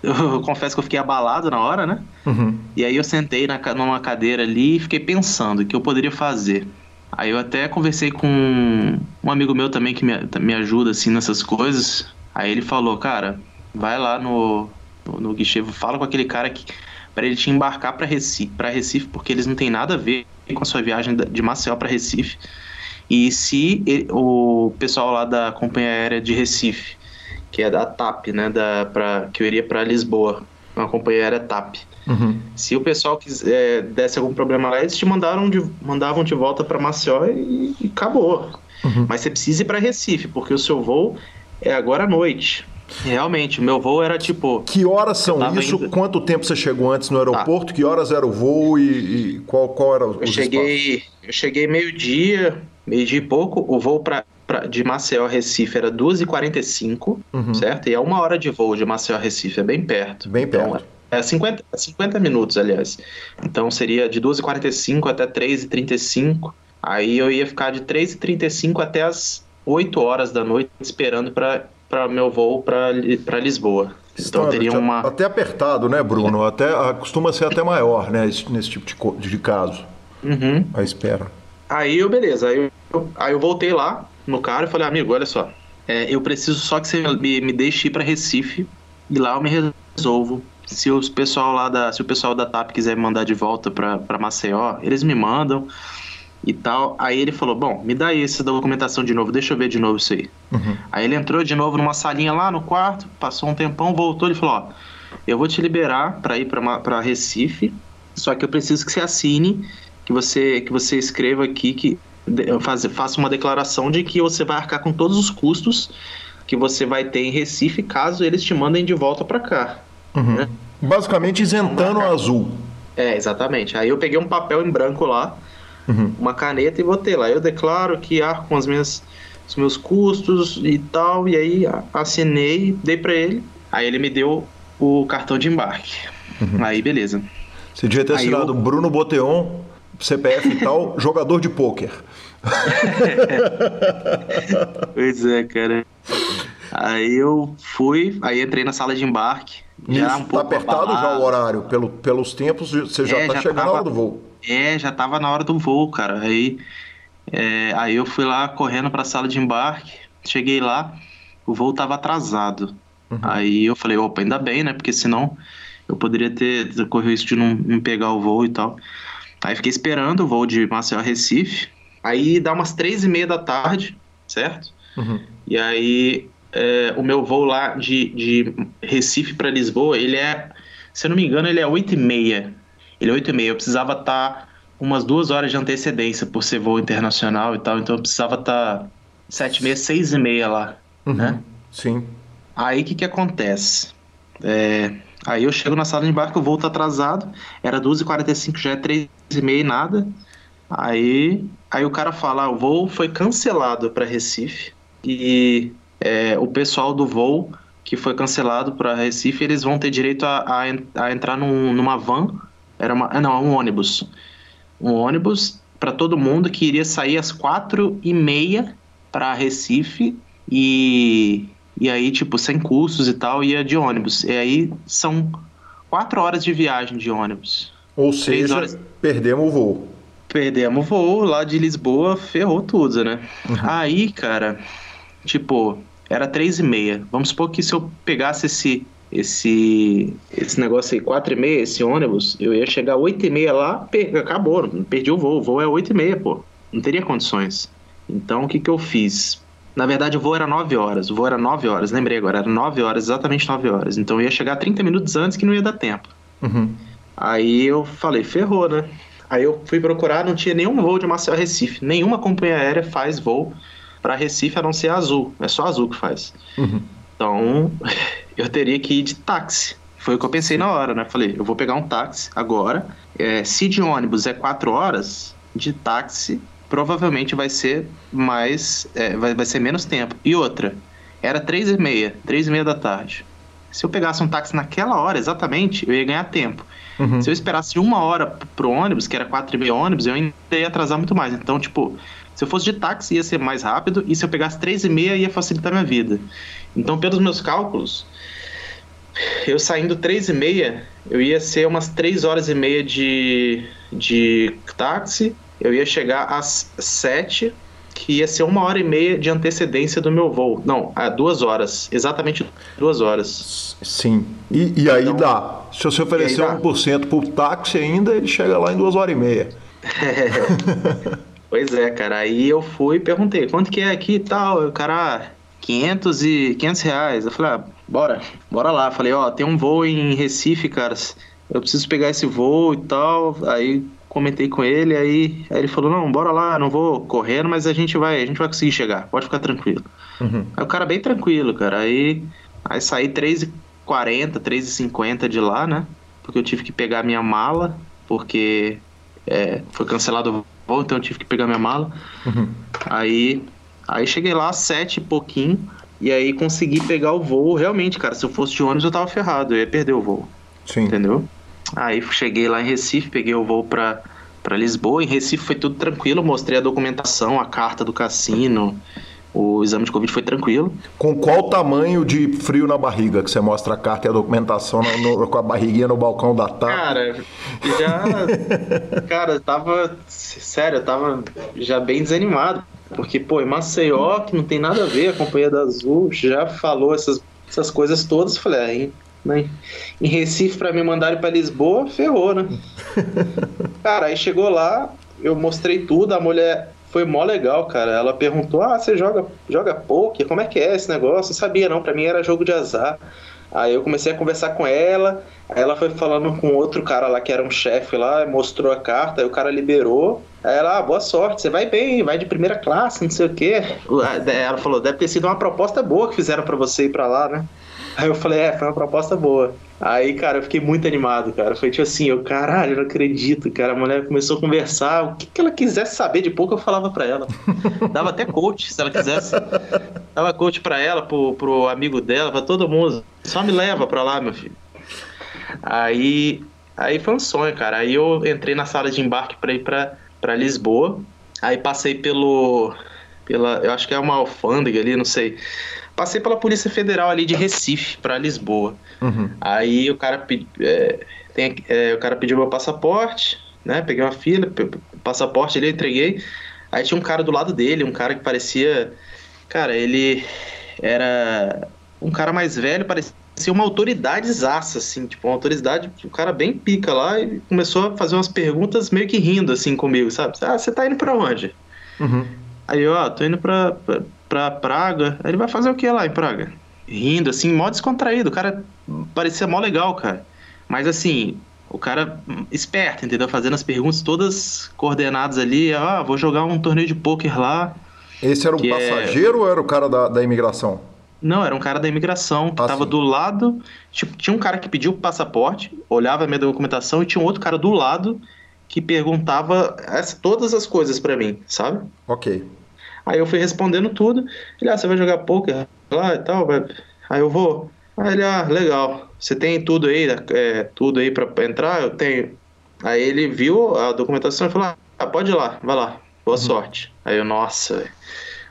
Eu confesso que eu fiquei abalado na hora, né? Uhum. E aí eu sentei na, numa cadeira ali e fiquei pensando o que eu poderia fazer. Aí eu até conversei com um amigo meu também que me, me ajuda assim nessas coisas. Aí ele falou, cara, vai lá no, no, no guichê, fala com aquele cara que para ele te embarcar para Recife, para Recife, porque eles não têm nada a ver com a sua viagem de Maceió para Recife. E se o pessoal lá da companhia aérea de Recife, que é da TAP, né, da, pra, que eu iria para Lisboa, uma companhia aérea TAP. Uhum. Se o pessoal quiser, desse algum problema lá, eles te mandaram de, mandavam de volta para Maceió e, e acabou. Uhum. Mas você precisa ir para Recife, porque o seu voo é agora à noite. Realmente, o meu voo era tipo. Que horas são isso? Indo... Quanto tempo você chegou antes no aeroporto? Tá. Que horas era o voo e, e qual, qual era o eu cheguei Eu cheguei meio-dia, meio-dia e pouco. O voo pra, pra, de Maceió a Recife era 2h45, Uhum. certo? E é uma hora de voo de Maceió a Recife, é bem perto. Bem Então, perto. é 50, 50 minutos, aliás. Então seria de 2h45 até 3h35. Aí eu ia ficar de 3h35 até as 8 horas da noite esperando para meu voo para Lisboa. Então teria uma. Até apertado, né, Bruno? Até, costuma ser até maior, né, esse- nesse tipo de, de caso. Uhum. A espera. Aí eu, beleza. Aí eu, aí eu voltei lá no cara e falei, amigo, olha só. é, eu preciso só que você me, me deixe ir para Recife e lá eu me resolvo. Se os pessoal lá da, se o pessoal da TAP quiser me mandar de volta para Maceió, eles me mandam e tal. Aí ele falou, bom, me dá aí essa documentação de novo, deixa eu ver de novo isso aí. Uhum. Aí ele entrou de novo numa salinha lá no quarto, passou um tempão, voltou, ele falou, ó, eu vou te liberar para ir para Recife, só que eu preciso que você assine, que você que você escreva aqui que de- faz, faça uma declaração de que você vai arcar com todos os custos que você vai ter em Recife caso eles te mandem de volta para cá. Uhum. Né? Basicamente isentando o azul. É, exatamente. Aí eu peguei um papel em branco lá, Uhum. uma caneta e botei lá. Eu declaro que arco com as minhas, os meus custos e tal. E aí assinei, dei pra ele. Aí ele me deu o cartão de embarque. Aí beleza. Você devia ter assinado eu- Bruno Boteon, CPF e tal, jogador de pôquer. Pois é, cara. Aí eu fui, aí entrei na sala de embarque. Já Isso, um tá pouco apertado já abalado. o horário. Pelo, pelos tempos, você já É, tá já chegando tava- na hora do voo. É, já tava na hora do voo, cara. Aí, é, aí eu fui lá correndo pra sala de embarque. Cheguei lá, o voo tava atrasado. Aí eu falei, opa, ainda bem, né? Porque senão eu poderia ter ter corrido isso de não, não pegar o voo e tal. Aí fiquei esperando o voo de Maceió a Recife. Aí dá umas três e meia da tarde, certo? Uhum. E aí é, o meu voo lá de, de Recife para Lisboa, ele é, se eu não me engano, ele é 8 e meia. Ele é 8 e meia. Eu precisava estar umas duas horas de antecedência por ser voo internacional e tal, então eu precisava estar sete e meia, seis e meia lá, Uhum. né? Sim. Aí o que que acontece? É, aí eu chego na sala de embarque, o voo tá atrasado, era 2h45, já é 3h30 e nada. Aí, aí o cara fala, ah, o voo foi cancelado para Recife e é, o pessoal do voo que foi cancelado para Recife, eles vão ter direito a, a, a entrar num- numa van, era uma, ah, não, um ônibus. Um ônibus para todo mundo que iria sair às 4h30 para Recife e, e aí, tipo, sem custos e tal, ia de ônibus. E aí são quatro horas de viagem de ônibus. Ou seja, horas. Perdemos o voo. Perdemos o voo lá de Lisboa, ferrou tudo, né? Aí, cara, tipo, era três e meia. Vamos supor que se eu pegasse esse esse esse negócio aí, quatro e meia, esse ônibus, eu ia chegar oito e meia lá, per- acabou, perdi o voo. O voo é oito e meia, pô. Não teria condições. Então, o que que eu fiz? Na verdade, o voo era 9 horas. O voo era 9 horas, lembrei agora, era 9 horas, exatamente 9 horas. Então, eu ia chegar 30 minutos antes que não ia dar tempo. Uhum. Aí eu falei, ferrou, né? Aí eu fui procurar, não tinha nenhum voo de Maceió a Recife. Nenhuma companhia aérea faz voo para Recife a não ser Azul. É só Azul que faz. Uhum. Então, eu teria que ir de táxi. Foi o que eu pensei na hora, né? Falei, eu vou pegar um táxi agora. É, se de ônibus é 4 horas, de táxi provavelmente vai ser mais. é, vai, vai ser menos tempo. E outra, era 3 e meia, 3 e meia da tarde. Se eu pegasse um táxi naquela hora, exatamente, eu ia ganhar tempo. Uhum. Se eu esperasse uma hora pro ônibus, que era 4 e meia ônibus, eu ainda ia atrasar muito mais. Então, tipo, se eu fosse de táxi ia ser mais rápido, e se eu pegasse 3 e meia ia facilitar minha vida. Então, pelos meus cálculos, eu saindo 3 e meia, eu ia ser umas 3 horas e meia de, de táxi, eu ia chegar às 7, que ia ser uma hora e meia de antecedência do meu voo. Não, a duas horas, exatamente duas horas. Sim. E, e aí Então- dá. Se você oferecer E aí dá. 1% por táxi ainda, ele chega lá em duas horas e meia. Pois é, cara. Aí eu fui e perguntei, quanto que é aqui e tal? O cara, ah, 500 e 500 reais. Eu falei, ah, bora, bora lá. Falei, ó, tem um voo em Recife, caras. Eu preciso pegar esse voo e tal. Aí comentei com ele, aí, aí ele falou, não, bora lá, não vou correndo, mas a gente vai, a gente vai conseguir chegar, pode ficar tranquilo. Uhum. Aí o cara bem tranquilo, cara. Aí, aí saí 3h40, 3h50 de lá, né? Porque eu tive que pegar minha mala, porque é, foi cancelado o voo, então eu tive que pegar minha mala. Uhum. Aí, aí cheguei lá às sete e pouquinho, e aí consegui pegar o voo. Realmente, cara, se eu fosse de ônibus eu tava ferrado, eu ia perder o voo. Sim. Entendeu? Aí cheguei lá em Recife, peguei o voo pra, pra Lisboa. Em Recife foi tudo tranquilo, mostrei a documentação, a carta do cassino. O exame de Covid foi tranquilo. Com qual tamanho de frio na barriga que você mostra a carta e a documentação no, no, com a barriguinha no balcão da TAP? Cara, já. cara, tava. Sério, eu tava já bem desanimado. Porque, pô, em Maceió, que não tem nada a ver, a Companhia da Azul já falou essas, essas coisas todas. Falei, ah, né? em Recife, para me mandarem para Lisboa, ferrou, né? cara, aí chegou lá, eu mostrei tudo, a mulher foi mó legal, cara. Ela perguntou: Ah, você joga, joga poker? Como é que é esse negócio? Não sabia, não. Pra mim era jogo de azar. Aí eu comecei a conversar com ela. Aí ela foi falando com outro cara lá que era um chefe lá, mostrou a carta, aí o cara liberou. Aí ela, ah, boa sorte, você vai bem, vai de primeira classe, não sei o quê. Ela falou, deve ter sido uma proposta boa que fizeram para você ir para lá, né? Aí eu falei, é, foi uma proposta boa. Aí, cara, eu fiquei muito animado, cara. Foi tipo assim, eu, caralho, eu não acredito, cara. A mulher começou a conversar, o que, que ela quisesse saber de pouco eu falava pra ela. Dava até coach, se ela quisesse. Dava coach pra ela, pro, pro amigo dela, pra todo mundo. Só me leva pra lá, meu filho. Aí, aí foi um sonho, cara. Aí eu entrei na sala de embarque pra ir pra, pra Lisboa. Aí passei pelo. Pela, eu acho que é uma alfândega ali, não sei passei pela Polícia Federal ali de Recife para Lisboa. Uhum. Aí o cara, é, tem, é, o cara pediu meu passaporte, né? Peguei uma fila, passaporte ali, entreguei. Aí tinha um cara do lado dele, um cara que parecia. Cara, ele era um cara mais velho, parecia uma autoridade zaça, assim, tipo, uma autoridade, um cara bem pica lá, e começou a fazer umas perguntas meio que rindo, assim, comigo, sabe? Ah, você tá indo pra onde? Uhum. Aí, ó, tô indo pra, pra, pra Praga. Ele vai fazer o que lá em Praga? Rindo, assim, mó descontraído. O cara parecia mó legal, cara. Mas assim, o cara esperto, entendeu? Fazendo as perguntas todas coordenadas ali. Ah, vou jogar um torneio de pôquer lá. Esse era um é passageiro é... ou era o cara da, da imigração? Não, era um cara da imigração que ah, tava sim. do lado. Tipo, tinha um cara que pediu o passaporte, olhava a minha documentação e tinha um outro cara do lado que perguntava essa, todas as coisas para mim, sabe? Ok. Aí eu fui respondendo tudo. Ele, ah, você vai jogar poker lá e tal? Aí eu vou. Aí ele, ah, legal. Você tem tudo aí, é, tudo aí pra, entrar? Eu tenho. Aí ele viu a documentação e falou, ah, pode ir lá, vai lá, boa uhum. sorte. Aí eu, nossa,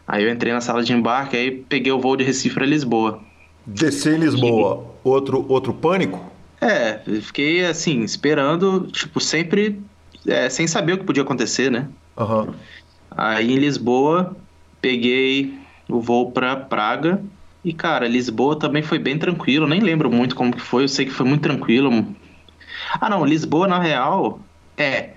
Aí eu entrei na sala de embarque, aí peguei o voo de Recife para Lisboa. Descer em Lisboa, e... outro, outro pânico? É, fiquei assim, esperando, tipo, sempre é, sem saber o que podia acontecer, né? Uhum. Aí em Lisboa, peguei o voo para Praga. E, cara, Lisboa também foi bem tranquilo. Nem lembro muito como que foi. Eu sei que foi muito tranquilo. Ah, não. Lisboa, na real, é.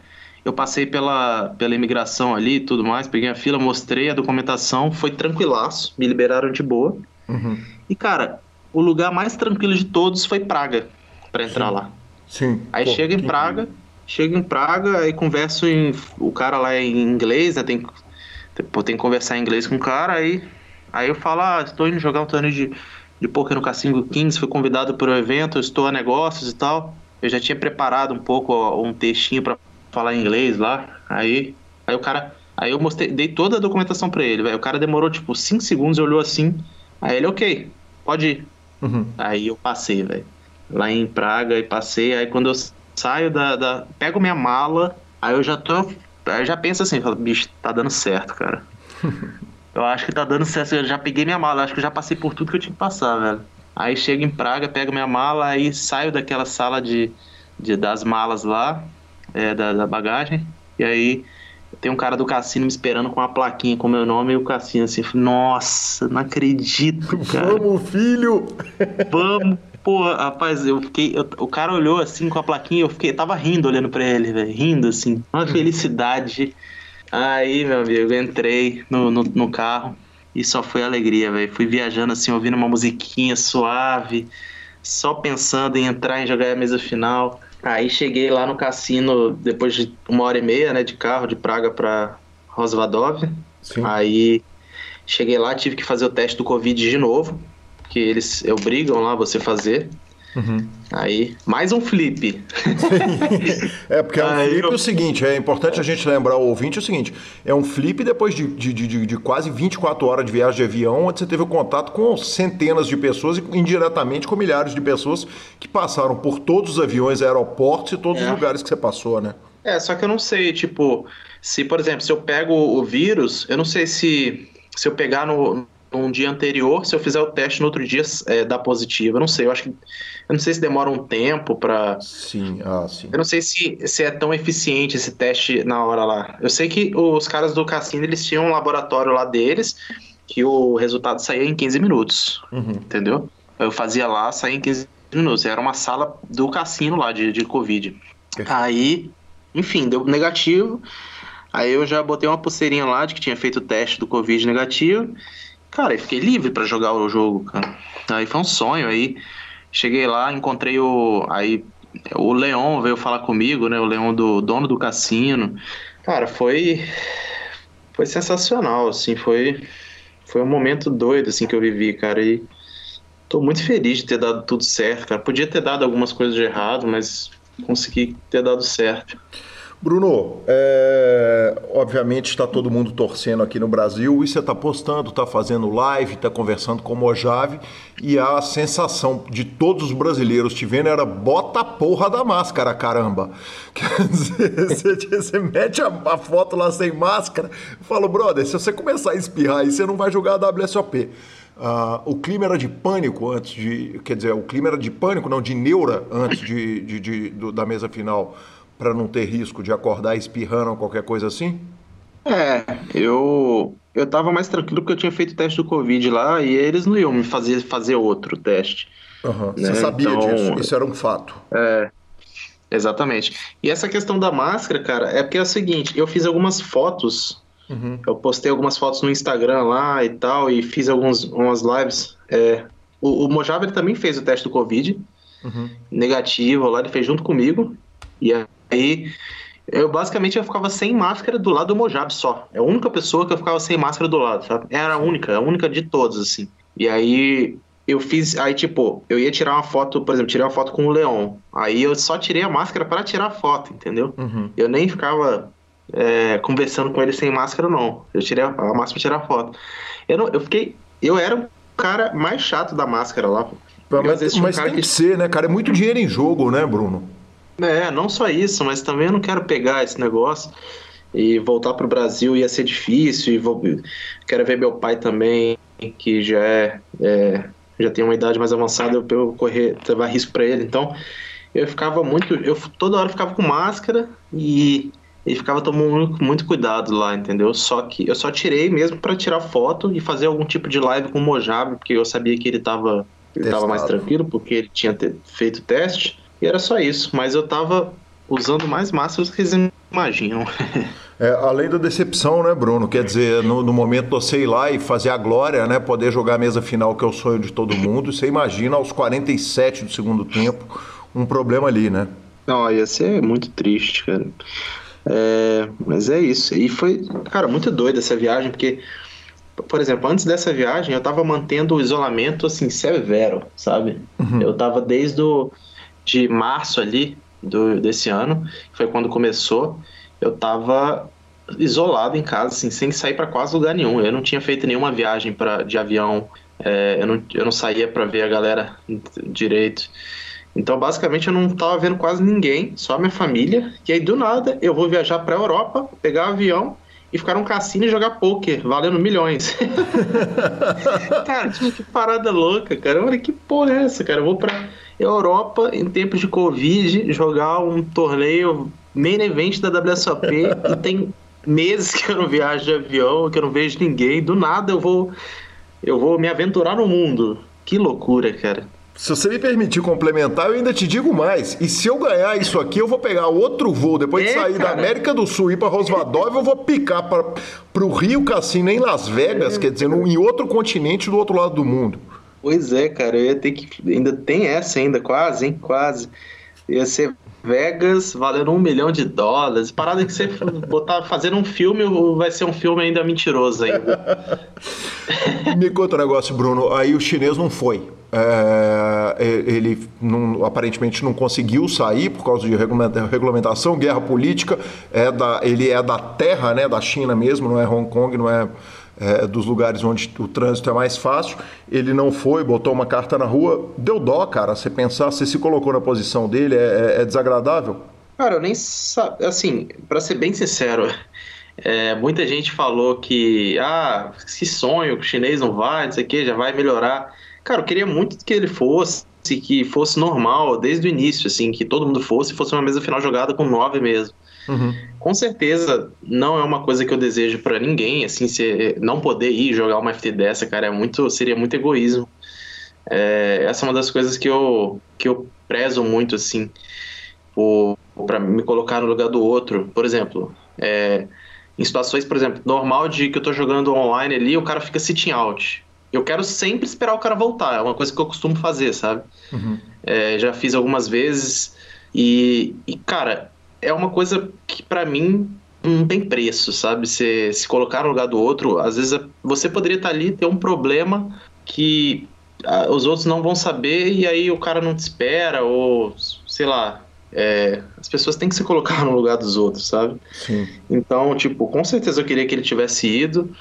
Eu passei pela, pela imigração ali e tudo mais. Peguei a fila, mostrei a documentação. Foi tranquilaço. Me liberaram de boa. Uhum. E, cara, o lugar mais tranquilo de todos foi Praga. para entrar Sim. lá. Sim. Aí Pô, chega em Praga. Chego em Praga, aí converso em. O cara lá é em inglês, né? Tem, tem que conversar em inglês com o cara, aí, aí eu falo, ah, estou indo jogar um torneio de, de poker no Cassino Kings, fui convidado para o evento, estou a negócios e tal. Eu já tinha preparado um pouco um textinho para falar em inglês lá. Aí, aí o cara. Aí eu mostrei, dei toda a documentação para ele, velho. O cara demorou tipo 5 segundos, olhou assim. Aí ele, ok, pode ir. Uhum. Aí eu passei, velho. Lá em Praga e passei. Aí quando eu saio da, da. Pego minha mala, aí eu já tô. Aí eu já penso assim, falo, bicho, tá dando certo, cara. eu acho que tá dando certo. Eu já peguei minha mala, acho que eu já passei por tudo que eu tinha que passar, velho. Aí chego em Praga, pego minha mala, aí saio daquela sala de, de das malas lá, é, da, da bagagem, e aí tem um cara do cassino me esperando com uma plaquinha com meu nome e o cassino assim, nossa, não acredito, cara. Vamos, filho! Vamos, Pô, rapaz, eu fiquei. Eu, o cara olhou assim com a plaquinha, eu fiquei. Tava rindo olhando pra ele, velho. Rindo assim. Uma hum. felicidade. Aí, meu amigo, eu entrei no, no, no carro e só foi alegria, velho. Fui viajando assim, ouvindo uma musiquinha suave, só pensando em entrar e jogar a mesa final. Aí cheguei lá no cassino depois de uma hora e meia, né, de carro de Praga pra Rosvadov. Aí cheguei lá, tive que fazer o teste do Covid de novo que eles obrigam lá você fazer. Uhum. Aí, mais um flip. é, porque é um Aí, flip eu... o seguinte, é importante a gente lembrar o ouvinte é o seguinte, é um flip depois de, de, de, de, quase 24 horas de viagem de avião, onde você teve contato com centenas de pessoas e indiretamente com milhares de pessoas que passaram por todos os aviões, aeroportos e todos é. os lugares que você passou, né? É, só que eu não sei, tipo, se, por exemplo, se eu pego o vírus, eu não sei se, se eu pegar no, num dia anterior, se eu fizer o teste no outro dia, é, dá positivo. Eu não sei, eu acho que. Eu não sei se demora um tempo para. Sim, ah, sim. Eu não sei se, se é tão eficiente esse teste na hora lá. Eu sei que os caras do cassino, eles tinham um laboratório lá deles, que o resultado saía em 15 minutos. Uhum. Entendeu? Eu fazia lá, saía em 15 minutos. Era uma sala do cassino lá de, de Covid. Aí, enfim, deu negativo. Aí eu já botei uma pulseirinha lá de que tinha feito o teste do Covid negativo. Cara, eu fiquei livre para jogar o jogo, cara. Aí foi um sonho, aí cheguei lá, encontrei o aí o Leon veio falar comigo, né? O Leon do dono do cassino. Cara, foi foi sensacional, assim, foi foi um momento doido assim que eu vivi, cara, e tô muito feliz de ter dado tudo certo, cara. Podia ter dado algumas coisas de errado, mas consegui ter dado certo. Bruno, é, obviamente está todo mundo torcendo aqui no Brasil e você está postando, está fazendo live, está conversando com o Mojave e a sensação de todos os brasileiros te vendo era bota a porra da máscara, caramba. Quer dizer, você, você mete a, a, foto lá sem máscara e fala, brother, se você começar a espirrar aí, você não vai jogar a WSOP. Uh, ah, o clima era de pânico antes de. Quer dizer, o clima era de pânico, não, de neura antes de, de, de do, da mesa final para não ter risco de acordar espirrando ou qualquer coisa assim? É, eu eu tava mais tranquilo porque eu tinha feito o teste do Covid lá e eles não iam me fazer fazer outro teste. Uhum. Né? Você sabia então, disso, isso era um fato. É, exatamente. E essa questão da máscara, cara, é porque é o seguinte, eu fiz algumas fotos, uhum. eu postei algumas fotos no Instagram lá e tal, e fiz algumas umas lives. É, o, o Mojave também fez o teste do Covid, uhum. negativo lá, ele fez junto comigo, e aí eu basicamente eu ficava sem máscara do lado do Mojab só. É a única pessoa que eu ficava sem máscara do lado, sabe? Era a única, a única de todos, assim. E aí eu fiz, aí tipo, eu ia tirar uma foto, por exemplo, tirei uma foto com o Leon. Aí eu só tirei a máscara para tirar a foto, entendeu? Uhum. Eu nem ficava é, conversando com ele sem máscara, não. Eu tirei a, a máscara pra tirar a foto. Eu, não, eu fiquei. Eu era o cara mais chato da máscara lá. Mas, mas um tem que... que ser, né, cara? É muito dinheiro em jogo, né, Bruno? É, não só isso, mas também eu não quero pegar esse negócio e voltar para o Brasil ia ser difícil e vou, quero ver meu pai também que já é, é já tem uma idade mais avançada eu, eu correr levar risco para ele. Então eu ficava muito eu toda hora ficava com máscara e, e ficava tomando muito cuidado lá entendeu? Só que eu só tirei mesmo para tirar foto e fazer algum tipo de live com o Mojave porque eu sabia que ele estava ele tava mais tranquilo porque ele tinha feito teste e era só isso, mas eu tava usando mais máscaras que eles imaginam. É, além da decepção, né, Bruno? Quer dizer, no, no, momento de você ir lá e fazer a glória, né? Poder jogar a mesa final, que é o sonho de todo mundo, você imagina aos 47 do segundo tempo um problema ali, né? Não, ia ser muito triste, cara. É, mas é isso. E foi, cara, muito doido essa viagem, porque, por exemplo, antes dessa viagem eu tava mantendo o isolamento assim, severo, sabe? Uhum. Eu tava desde o de março ali do, desse ano, que foi quando começou, eu tava isolado em casa, assim, sem sair para quase lugar nenhum. Eu não tinha feito nenhuma viagem pra, de avião, é, eu, não, eu não saía para ver a galera direito. Então, basicamente, eu não tava vendo quase ninguém, só minha família. E aí, do nada, eu vou viajar pra Europa, pegar um avião e ficar num cassino e jogar poker, valendo milhões. cara, que parada louca, cara. Olha que porra é essa, cara? Eu vou pra Europa, em tempos de Covid, jogar um torneio main event da WSOP e tem meses que eu não viajo de avião, que eu não vejo ninguém. Do nada eu vou eu vou me aventurar no mundo. Que loucura, cara. Se você me permitir complementar, eu ainda te digo mais. E se eu ganhar isso aqui, eu vou pegar outro voo. Depois é, de sair cara. da América do Sul e ir para Rosvadov, eu vou picar para o Rio Cassino em Las Vegas, é. quer dizer, no, em outro continente do outro lado do mundo. Pois é, cara, eu ia ter que. Ainda tem essa ainda, quase, hein? Quase. Ia ser Vegas valendo um milhão de dólares. Parada que você botar fazendo um filme, vai ser um filme ainda mentiroso ainda. Me conta um negócio, Bruno. Aí o chinês não foi. É, ele não, aparentemente não conseguiu sair por causa de regulamentação, guerra política. É da, ele é da terra, né, da China mesmo, não é Hong Kong, não é é, dos lugares onde o trânsito é mais fácil. Ele não foi, botou uma carta na rua. Deu dó, cara, você pensar, você se colocou na posição dele, é, é, é desagradável? Cara, eu nem sabe. Assim, para ser bem sincero, é, muita gente falou que, ah, que sonho, que o chinês não vai, não sei o que, já vai melhorar. Cara, eu queria muito que ele fosse, que fosse normal desde o início, assim, que todo mundo fosse, fosse uma mesa final jogada com nove mesmo. Uhum. Com certeza não é uma coisa que eu desejo para ninguém, assim, se não poder ir jogar uma FT dessa, cara, é muito, seria muito egoísmo. É, essa é uma das coisas que eu, que eu prezo muito, assim, para me colocar no lugar do outro. Por exemplo, é, em situações, por exemplo, normal de que eu tô jogando online ali, o cara fica sitting out. Eu quero sempre esperar o cara voltar, é uma coisa que eu costumo fazer, sabe? Uhum. É, já fiz algumas vezes e, e, cara, é uma coisa que para mim não tem preço, sabe? Se, se colocar no lugar do outro, às vezes você poderia estar tá ali ter um problema que os outros não vão saber e aí o cara não te espera ou sei lá. É, as pessoas têm que se colocar no lugar dos outros, sabe? Sim. Então, tipo, com certeza eu queria que ele tivesse ido.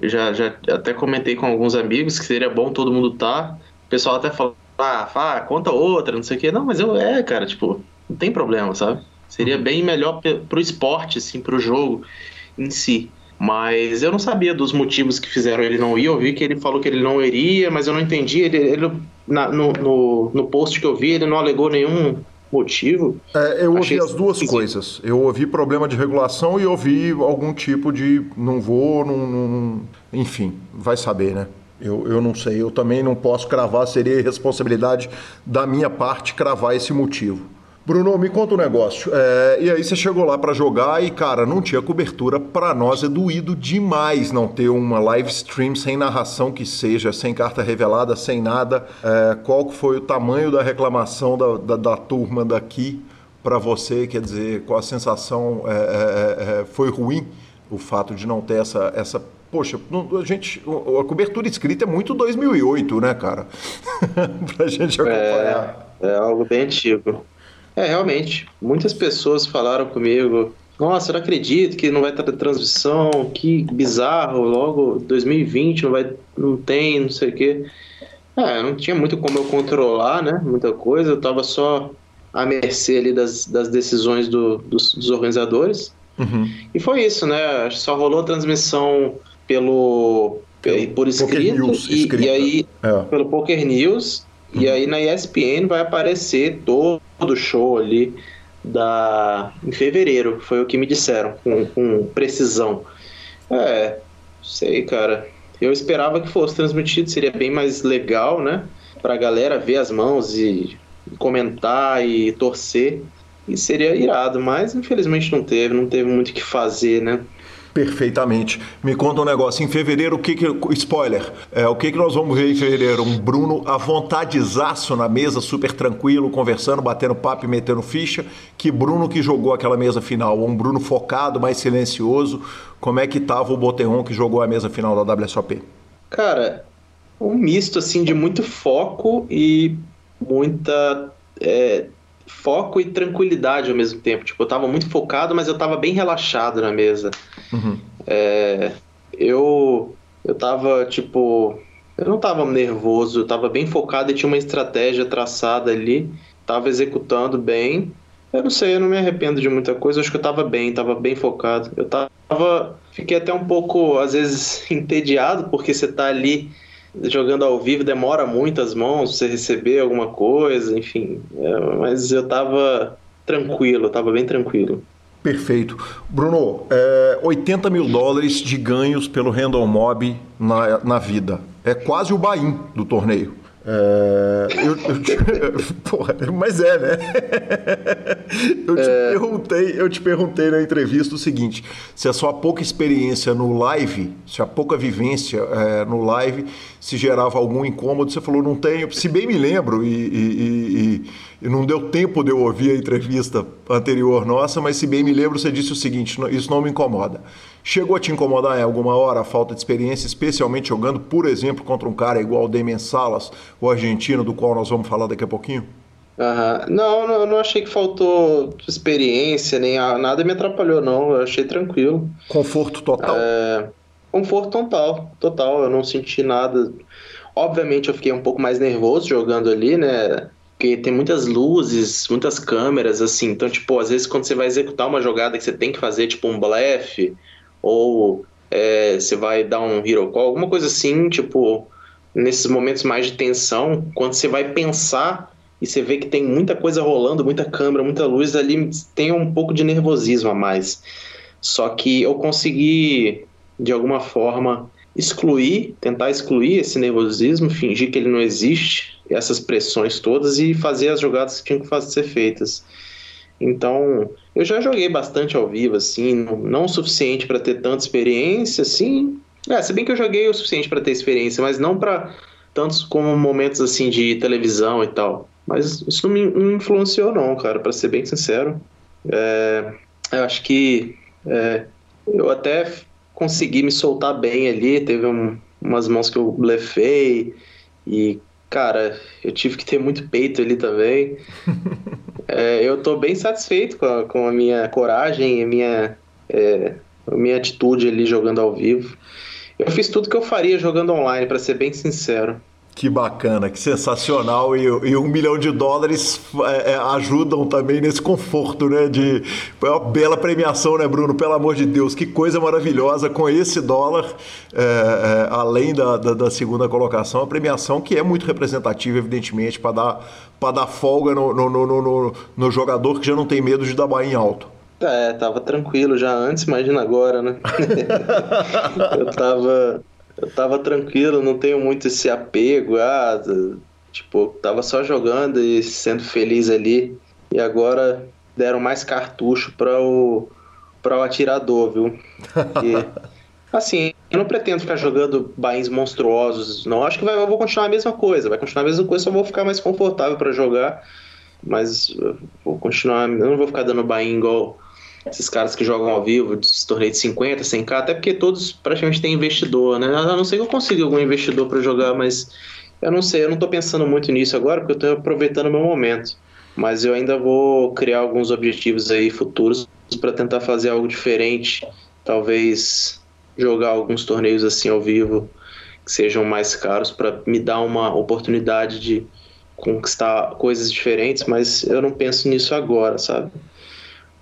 Eu já, já até comentei com alguns amigos que seria bom todo mundo estar. Tá. O pessoal até falou, ah, ah, conta outra, não sei o quê. Não, mas eu, é, cara, tipo, não tem problema, sabe? Seria uhum. bem melhor pro esporte, assim, pro jogo em si. Mas eu não sabia dos motivos que fizeram ele não ir. Eu vi que ele falou que ele não iria, mas eu não entendi. Ele, ele na, no, no, no, post que eu vi, ele não alegou nenhum motivo. É, eu Achei ouvi as duas coisas. Eu ouvi problema de regulação e ouvi algum tipo de não vou, não, não, enfim, vai saber, né? Eu, eu não sei. Eu também não posso cravar, seria responsabilidade da minha parte cravar esse motivo. Bruno, me conta um negócio. É, e aí você chegou lá para jogar e, cara, não tinha cobertura. Para nós é doído demais não ter uma live stream sem narração que seja, sem carta revelada, sem nada. É, qual foi o tamanho da reclamação da, da, da turma daqui para você? Quer dizer, qual a sensação? É, é, é, foi ruim o fato de não ter essa, essa Poxa, a gente, a cobertura escrita é muito 2008, né, cara? pra gente acompanhar. É, é algo bem antigo. É, realmente. Muitas pessoas falaram comigo. Nossa, eu não acredito que não vai ter transmissão, que bizarro, logo 2020 não vai, não tem, não sei o quê. É, não tinha muito como eu controlar, né? Muita coisa, eu tava só à mercê ali das, das decisões do, dos, dos organizadores. Uhum. E foi isso, né? Só rolou transmissão pelo, pelo por escrito, News, e, e, aí é. pelo Poker News e aí na ESPN vai aparecer todo o show ali da em fevereiro, foi o que me disseram, com, com precisão. É, sei, cara. Eu esperava que fosse transmitido, seria bem mais legal, né? Pra galera ver as mãos e comentar e torcer. E seria irado, mas infelizmente não teve, não teve muito o que fazer, né? Perfeitamente. Me conta um negócio. Em fevereiro, o que que. Spoiler. É, o que que nós vamos ver em fevereiro? Um Bruno à vontadezaço na mesa, super tranquilo, conversando, batendo papo e metendo ficha. Que Bruno que jogou aquela mesa final? Um Bruno focado, mais silencioso. Como é que tava o Boterron que jogou a mesa final da WSOP? Cara, um misto assim de muito foco e muita. É foco e tranquilidade ao mesmo tempo. Tipo, eu tava muito focado, mas eu tava bem relaxado na mesa. Uhum. É, eu, eu tava, tipo, eu não tava nervoso, eu tava bem focado e tinha uma estratégia traçada ali, tava executando bem. Eu não sei, eu não me arrependo de muita coisa, acho que eu tava bem, tava bem focado. Eu tava, fiquei até um pouco, às vezes, entediado, porque você tá ali jogando ao vivo demora muito as mãos, você receber alguma coisa, enfim. É, mas eu tava tranquilo, tava bem tranquilo. Perfeito. Bruno, é, 80 mil dólares de ganhos pelo Random Mob na, na vida. É quase o buy do torneio. É, eu, eu te, porra, mas é, né? Eu te, é. Perguntei, eu te perguntei na entrevista o seguinte: se a sua pouca experiência no live, se a pouca vivência é, no live se gerava algum incômodo, você falou, não tenho. Se bem me lembro, e, e, e, e não deu tempo de eu ouvir a entrevista anterior nossa, mas se bem me lembro, você disse o seguinte: isso não me incomoda. Chegou a te incomodar em alguma hora a falta de experiência, especialmente jogando, por exemplo, contra um cara igual o Demian Salas, o argentino, do qual nós vamos falar daqui a pouquinho? Uhum. Não, não, não achei que faltou experiência, nem nada me atrapalhou, não. Eu achei tranquilo. Conforto total. É, conforto total, total. Eu não senti nada. Obviamente eu fiquei um pouco mais nervoso jogando ali, né? Porque tem muitas luzes, muitas câmeras, assim. Então, tipo, às vezes quando você vai executar uma jogada que você tem que fazer, tipo, um blefe ou é, você vai dar um hero call, alguma coisa assim, tipo, nesses momentos mais de tensão, quando você vai pensar e você vê que tem muita coisa rolando, muita câmera, muita luz ali, tem um pouco de nervosismo a mais. Só que eu consegui, de alguma forma, excluir, tentar excluir esse nervosismo, fingir que ele não existe, essas pressões todas e fazer as jogadas que tinham que ser feitas. Então, eu já joguei bastante ao vivo, assim, não, o suficiente para ter tanta experiência, assim. É, se bem que eu joguei o suficiente para ter experiência, mas não para tantos como momentos assim de televisão e tal. Mas isso não me não influenciou, não, cara, para ser bem sincero. É, eu acho que é, eu até consegui me soltar bem ali. Teve um, umas mãos que eu blefei e Cara, eu tive que ter muito peito ali também. é, eu tô bem satisfeito com a, com a minha coragem, a minha, é, a minha atitude ali jogando ao vivo. Eu fiz tudo que eu faria jogando online, para ser bem sincero. Que bacana, que sensacional. E, e um milhão de dólares é, é, ajudam também nesse conforto, né? De, é uma bela premiação, né, Bruno? Pelo amor de Deus, que coisa maravilhosa com esse dólar, é, é, além da, da, da, segunda colocação, a premiação que é muito representativa, evidentemente, para dar, dar folga no, no, no, no, no jogador que já não tem medo de dar bain alto. É, tava tranquilo já antes, imagina agora, né? eu tava eu tava tranquilo, não tenho muito esse apego, ah, tipo, tava só jogando e sendo feliz ali. E agora deram mais cartucho para o para o atirador, viu? Porque, assim, eu não pretendo ficar jogando bains monstruosos, não. Acho que vai, eu vou continuar a mesma coisa, vai continuar a mesma coisa, só vou ficar mais confortável para jogar. Mas vou continuar, eu não vou ficar dando bain igual esses caras que jogam ao vivo, de torneio de 50, 100k, até porque todos praticamente têm investidor, né? A não ser que eu consiga algum investidor para jogar, mas eu não sei, eu não tô pensando muito nisso agora, porque eu tô aproveitando o meu momento. Mas eu ainda vou criar alguns objetivos aí futuros para tentar fazer algo diferente, talvez jogar alguns torneios assim ao vivo que sejam mais caros para me dar uma oportunidade de conquistar coisas diferentes, mas eu não penso nisso agora, sabe?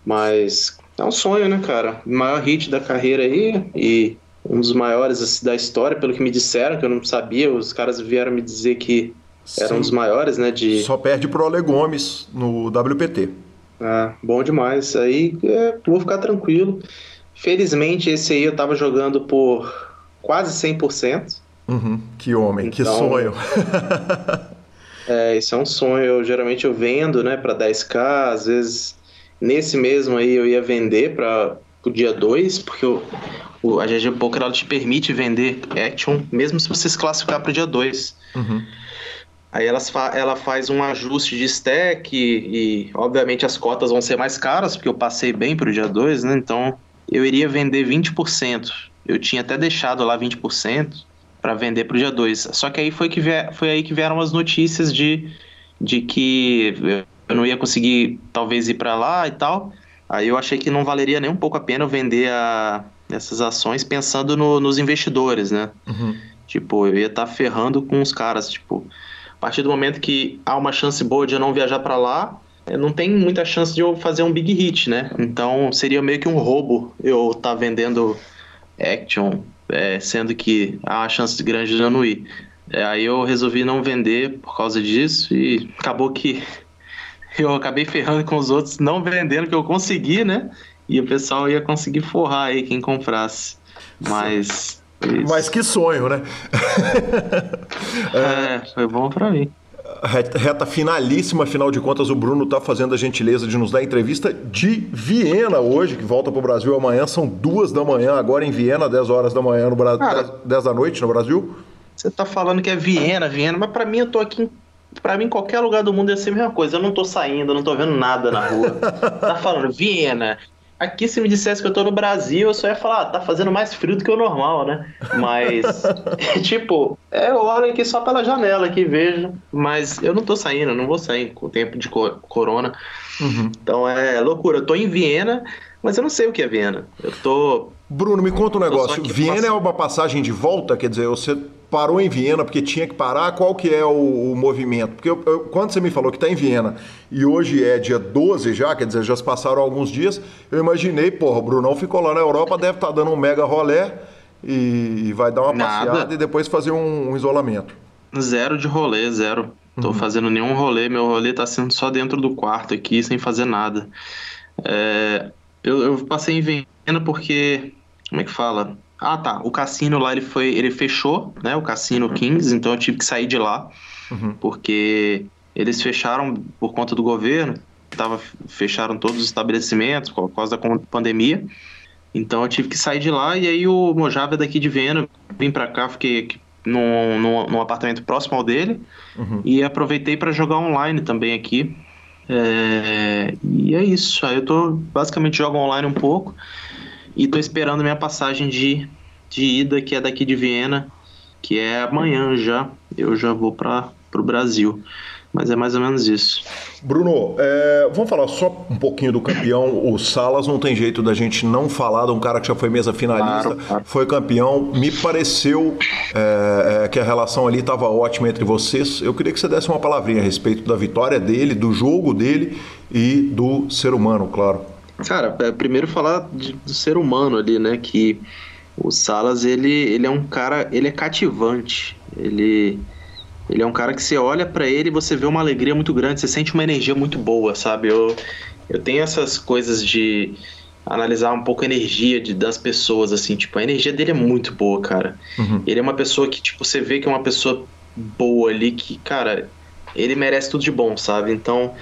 Mas é um sonho, né, cara? O maior hit da carreira aí e um dos maiores assim, da história, pelo que me disseram, que eu não sabia, os caras vieram me dizer que Sim. era um dos maiores, né? De... Só perde pro Ale Gomes no WPT. Ah, bom demais. Aí é, vou ficar tranquilo. Felizmente, esse aí eu tava jogando por quase 100%. Uhum, que homem, então, que sonho. é, isso é um sonho. Eu, geralmente eu vendo, né, para 10k, às vezes Nesse mesmo aí eu ia vender para o dia 2, porque o, o, a GG Poker ela te permite vender Action, mesmo se você se classificar para o dia 2. Uhum. Aí elas fa ela faz um ajuste de stack e, e, obviamente, as cotas vão ser mais caras, porque eu passei bem para o dia 2, né? Então, eu iria vender 20%. Eu tinha até deixado lá 20% para vender para o dia 2. Só que aí foi, que foi aí que vieram as notícias de, de que eu não ia conseguir talvez ir para lá e tal. Aí eu achei que não valeria nem um pouco a pena eu vender a, essas ações pensando no, nos investidores, né? Uhum. Tipo, eu ia estar tá ferrando com os caras. Tipo, a partir do momento que há uma chance boa de eu não viajar para lá, não tem muita chance de eu fazer um big hit, né? Então seria meio que um roubo eu estar tá vendendo Action, é, sendo que há uma chance grande de eu não ir. É, aí eu resolvi não vender por causa disso e acabou que eu acabei ferrando com os outros, não vendendo que eu consegui, né? E o pessoal ia conseguir forrar aí quem comprasse. Mas Isso. Mas que sonho, né? é, foi bom para mim. Reta finalíssima, afinal de contas, o Bruno está fazendo a gentileza de nos dar entrevista de Viena hoje, que volta para o Brasil amanhã. São duas da manhã, agora em Viena, 10 horas da manhã no Brasil. 10, 10 da noite no Brasil. Você está falando que é Viena, Viena, mas para mim eu tô aqui Pra mim, qualquer lugar do mundo ia ser a mesma coisa. Eu não tô saindo, eu não tô vendo nada na rua. tá falando, Viena, Aqui, se me dissesse que eu tô no Brasil, eu só ia falar, ah, tá fazendo mais frio do que o normal, né? Mas, tipo, é, eu olho aqui só pela janela aqui vejo. Mas eu não tô saindo, eu não vou sair com o tempo de corona. Uhum. Então é loucura. Eu tô em Viena, mas eu não sei o que é Viena. Eu tô. Bruno, me conta um negócio. Viena é uma passagem de volta? Quer dizer, você parou em Viena porque tinha que parar, qual que é o, o movimento? Porque eu, eu, quando você me falou que está em Viena e hoje é dia 12 já, quer dizer, já se passaram alguns dias, eu imaginei, porra, o Brunão ficou lá na Europa, deve estar tá dando um mega rolé e, vai dar uma Nada. passeada e depois fazer um, um, isolamento. Zero de rolê, zero. Tô uhum. fazendo nenhum rolê, meu rolê tá sendo só dentro do quarto aqui, sem fazer nada. É, eu, eu passei em Viena porque, como é que fala? Ah, tá. O cassino lá ele foi, ele fechou, né? O cassino uhum. Kings, então eu tive que sair de lá uhum. porque eles fecharam por conta do governo. Tava, fecharam todos os estabelecimentos por causa da pandemia. Então eu tive que sair de lá e aí o Mojave é daqui de Viena, vim para cá, fiquei num, num, num, apartamento próximo ao dele uhum. e aproveitei para jogar online também aqui. É, e é isso. Aí eu tô basicamente jogo online um pouco. E tô esperando minha passagem de, de ida, que é daqui de Viena, que é amanhã já. Eu já vou para o Brasil. Mas é mais ou menos isso. Bruno, é, vamos falar só um pouquinho do campeão. O Salas não tem jeito da gente não falar de um cara que já foi mesa finalista, claro, claro. foi campeão. Me pareceu é, é, que a relação ali estava ótima entre vocês. Eu queria que você desse uma palavrinha a respeito da vitória dele, do jogo dele e do ser humano, claro. Cara, é, primeiro falar de, do ser humano ali, né? Que o Salas, ele, ele é um cara, ele é cativante. Ele, ele é um cara que você olha para ele e você vê uma alegria muito grande, você sente uma energia muito boa, sabe? Eu, eu tenho essas coisas de analisar um pouco a energia de, das pessoas, assim, tipo, a energia dele é muito boa, cara. Uhum. Ele é uma pessoa que, tipo, você vê que é uma pessoa boa ali, que, cara, ele merece tudo de bom, sabe? Então,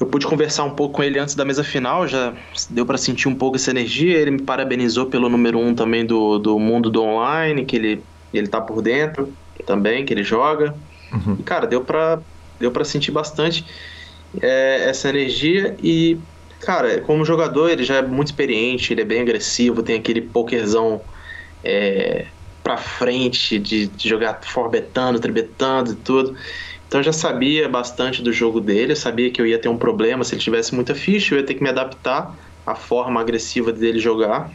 eu pude conversar um pouco com ele antes da mesa final, já deu para sentir um pouco essa energia. Ele me parabenizou pelo número um também do, do mundo do online, que ele, ele tá por dentro também, que ele joga. Uhum. E, cara, deu pra, deu pra sentir bastante é, essa energia. E, cara, como jogador, ele já é muito experiente, ele é bem agressivo, tem aquele pokerzão é, pra frente, de, de jogar forbetando, tribetando e tudo. Então eu já sabia bastante do jogo dele, eu sabia que eu ia ter um problema se ele tivesse muita ficha, eu ia ter que me adaptar à forma agressiva dele jogar.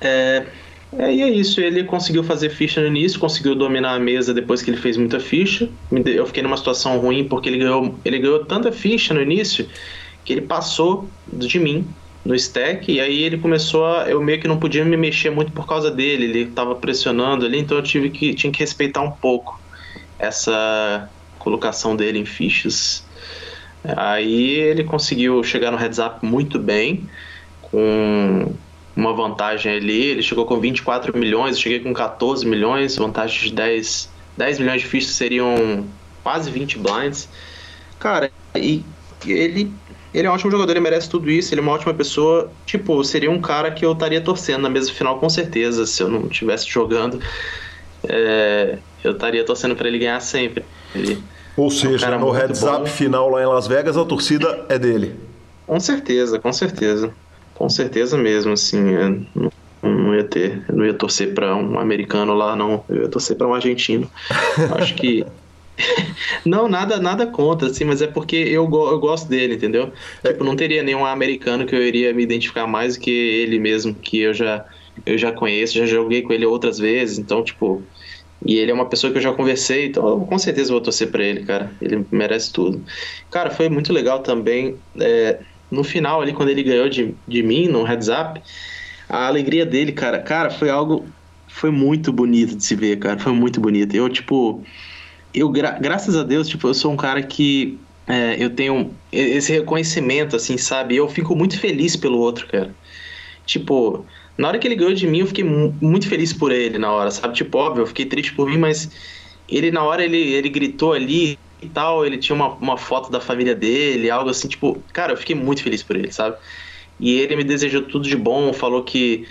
É, é, e é isso, ele conseguiu fazer ficha no início, conseguiu dominar a mesa depois que ele fez muita ficha. Eu fiquei numa situação ruim porque ele ganhou, ele ganhou tanta ficha no início que ele passou de mim no stack e aí ele começou a eu meio que não podia me mexer muito por causa dele, ele estava pressionando ali, então eu tive que tinha que respeitar um pouco essa colocação dele em fichas. Aí ele conseguiu chegar no heads up muito bem, com uma vantagem ali. Ele chegou com 24 milhões, eu cheguei com 14 milhões, vantagem de 10, 10 milhões de fichas seriam quase 20 blinds. Cara, e ele, ele é um ótimo jogador, ele merece tudo isso, ele é uma ótima pessoa. Tipo, seria um cara que eu estaria torcendo na mesa final com certeza, se eu não estivesse jogando. É, eu estaria torcendo para ele ganhar sempre. Ele Ou é seja, um no heads bom. up final lá em Las Vegas, a torcida é dele. Com certeza, com certeza. Com certeza mesmo, assim. É, não, não ia ter, não ia torcer para um americano lá, não. Eu ia torcer para um argentino. Acho que. não, nada, nada contra, assim, mas é porque eu, eu gosto dele, entendeu? É. Tipo, não teria nenhum americano que eu iria me identificar mais do que ele mesmo, que eu já, eu já conheço, já joguei com ele outras vezes, então, tipo, e ele é uma pessoa que eu já conversei, então eu com certeza vou torcer pra ele, cara. Ele merece tudo. Cara, foi muito legal também. É, no final ali, quando ele ganhou de, de mim no heads up, a alegria dele, cara, cara, foi algo. Foi muito bonito de se ver, cara. Foi muito bonito. Eu, tipo. Eu, gra graças a Deus, tipo, eu sou um cara que. É, eu tenho esse reconhecimento, assim, sabe? Eu fico muito feliz pelo outro, cara. Tipo, Na hora que ele ganhou de mim, eu fiquei muito feliz por ele na hora, sabe? Tipo, óbvio, eu fiquei triste por mim, mas ele na hora ele, ele gritou ali e tal, ele tinha uma, uma foto da família dele, algo assim, tipo, cara, eu fiquei muito feliz por ele, sabe? E ele me desejou tudo de bom, falou que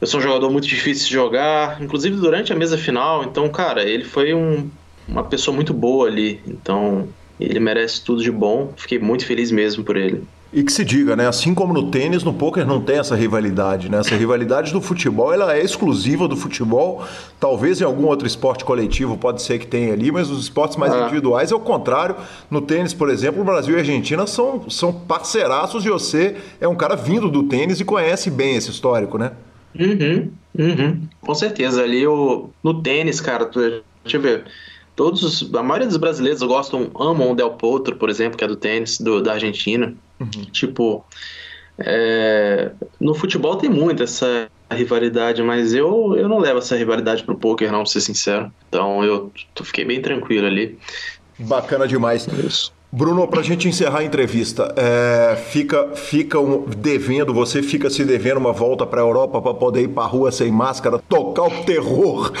eu sou um jogador muito difícil de jogar, inclusive durante a mesa final. Então, cara, ele foi um, uma pessoa muito boa ali. Então, ele merece tudo de bom. Fiquei muito feliz mesmo por ele. E que se diga, né? Assim como no tênis, no poker não tem essa rivalidade, né? Essa rivalidade do futebol, ela é exclusiva do futebol. Talvez em algum outro esporte coletivo pode ser que tenha ali, mas os esportes mais ah. individuais é o contrário. No tênis, por exemplo, o Brasil e a Argentina são, são parceiraços e você é um cara vindo do tênis e conhece bem esse histórico, né? Uhum, uhum. Com certeza. Ali o, no tênis, cara, deixa eu ver. Todos, a maioria dos brasileiros gostam, amam o Del Potro, por exemplo, que é do tênis, do, da Argentina. Uhum. Tipo, é, no futebol tem muito essa rivalidade, mas eu, eu não levo essa rivalidade pro poker, não, pra ser sincero. Então eu fiquei bem tranquilo ali. Bacana demais. Isso. Bruno, para a gente encerrar a entrevista, é, fica, fica um, devendo, você fica se devendo uma volta para a Europa para poder ir para a rua sem máscara, tocar o terror,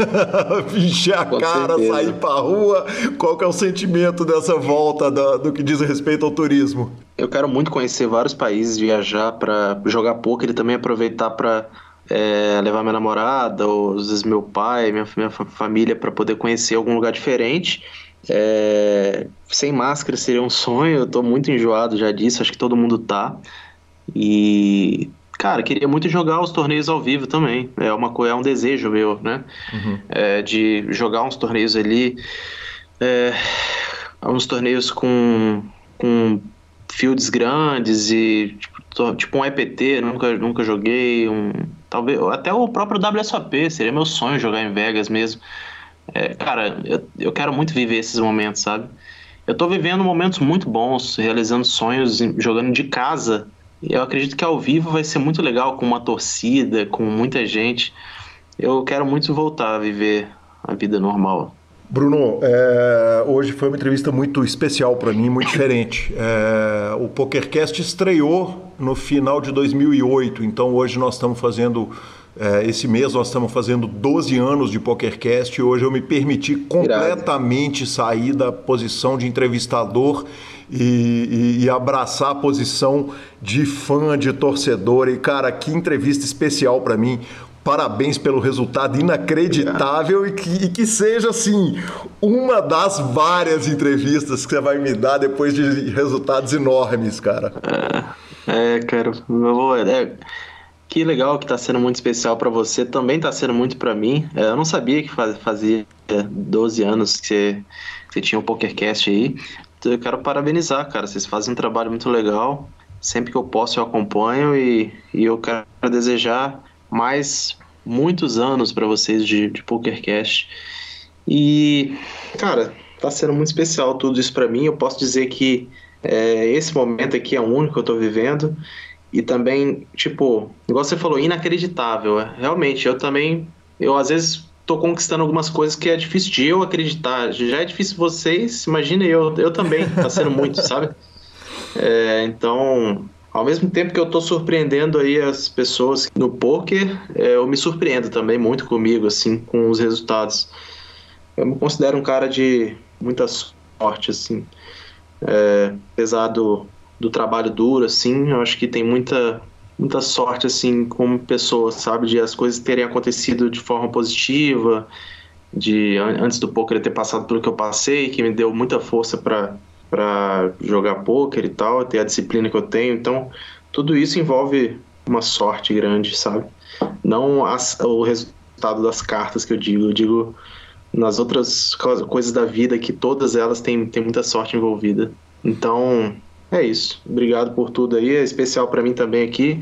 encher a Com cara, certeza. sair para a rua. Qual que é o sentimento dessa volta da, do que diz respeito ao turismo? Eu quero muito conhecer vários países, viajar para jogar poker e também aproveitar para é, levar minha namorada, ou às vezes meu pai, minha, minha família para poder conhecer algum lugar diferente é, sem máscara seria um sonho, eu tô muito enjoado já disso, acho que todo mundo tá. E, cara, queria muito jogar os torneios ao vivo também. É, uma, é um desejo meu, né? Uhum. É, de jogar uns torneios ali. É, uns torneios com, com fields grandes e tipo, tipo um EPT, nunca, nunca joguei. Um, talvez até o próprio WSOP, seria meu sonho jogar em Vegas mesmo. É, cara, eu, eu quero muito viver esses momentos, sabe? Eu tô vivendo momentos muito bons, realizando sonhos, jogando de casa. Eu acredito que ao vivo vai ser muito legal, com uma torcida, com muita gente. Eu quero muito voltar a viver a vida normal. Bruno, é, hoje foi uma entrevista muito especial para mim, muito diferente. É, o PokerCast estreou no final de 2008, então hoje nós estamos fazendo esse mês nós estamos fazendo 12 anos de PokerCast e hoje eu me permiti completamente sair da posição de entrevistador e, e, e, abraçar a posição de fã, de torcedor. E, cara, que entrevista especial para mim. Parabéns pelo resultado inacreditável e que, e que, seja, assim, uma das várias entrevistas que você vai me dar depois de resultados enormes, cara. É, é cara, eu é, que legal que está sendo muito especial para você, também está sendo muito para mim. É, eu não sabia que fazia 12 anos que você, que você tinha um PokerCast aí. Então, eu quero parabenizar, cara. Vocês fazem um trabalho muito legal. Sempre que eu posso, eu acompanho e, e eu quero desejar mais muitos anos para vocês de, de PokerCast. E, cara, tá sendo muito especial tudo isso para mim. Eu posso dizer que é, esse momento aqui é o único que eu tô vivendo. E também, tipo, igual você falou, inacreditável. É, realmente, eu também, eu às vezes tô conquistando algumas coisas que é difícil de eu acreditar. Já é difícil vocês, imagina eu, eu também, tá sendo muito, sabe? É, então, ao mesmo tempo que eu tô surpreendendo aí as pessoas no poker, é, eu me surpreendo também muito comigo, assim, com os resultados. Eu me considero um cara de muita sorte, assim. É, apesar do, do trabalho duro, assim, eu acho que tem muita muita sorte assim como pessoa, sabe, de as coisas terem acontecido de forma positiva, de antes do poker ter passado pelo que eu passei, que me deu muita força para para jogar poker e tal, ter a disciplina que eu tenho. Então, tudo isso envolve uma sorte grande, sabe? Não as, o resultado das cartas que eu digo, eu digo nas outras coisas da vida que todas elas têm, têm muita sorte envolvida. Então, é isso. Obrigado por tudo aí. É especial para mim também aqui.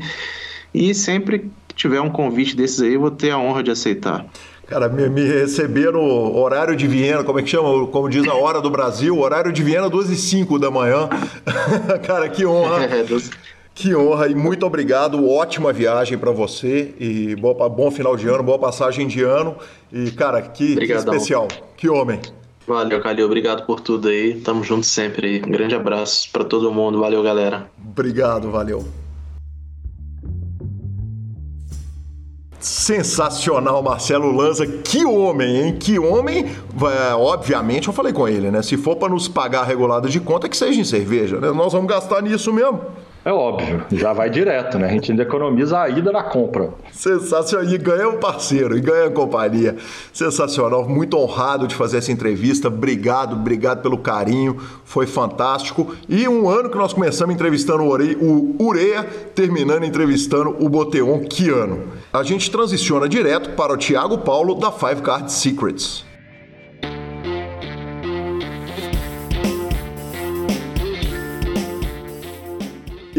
E sempre que tiver um convite desses aí, eu vou ter a honra de aceitar. Cara, me, me receber no horário de Viena, como é que chama? Como diz a hora do Brasil, horário de Viena, 12 e 05 da manhã. Cara, que honra. É, que honra e muito obrigado. Ótima viagem para você e boa, bom final de ano, boa passagem de ano. E, cara, que, que especial. Que homem. Valeu, Calil. Obrigado por tudo aí. Tamo junto sempre aí. Um grande abraço para todo mundo. Valeu, galera. Obrigado, valeu. Sensacional, Marcelo Lanza. Que homem, hein? Que homem. É, obviamente, eu falei com ele, né? Se for para nos pagar a regulada de conta, que seja em cerveja, né? Nós vamos gastar nisso mesmo. É óbvio, já vai direto, né? A gente ainda economiza a ida na compra. Sensacional. E ganha um parceiro, e ganha a companhia. Sensacional. Muito honrado de fazer essa entrevista. Obrigado, obrigado pelo carinho. Foi fantástico. E um ano que nós começamos entrevistando o Ureia, terminando entrevistando o Boteon. Que ano? A gente transiciona direto para o Thiago Paulo da Five Card Secrets.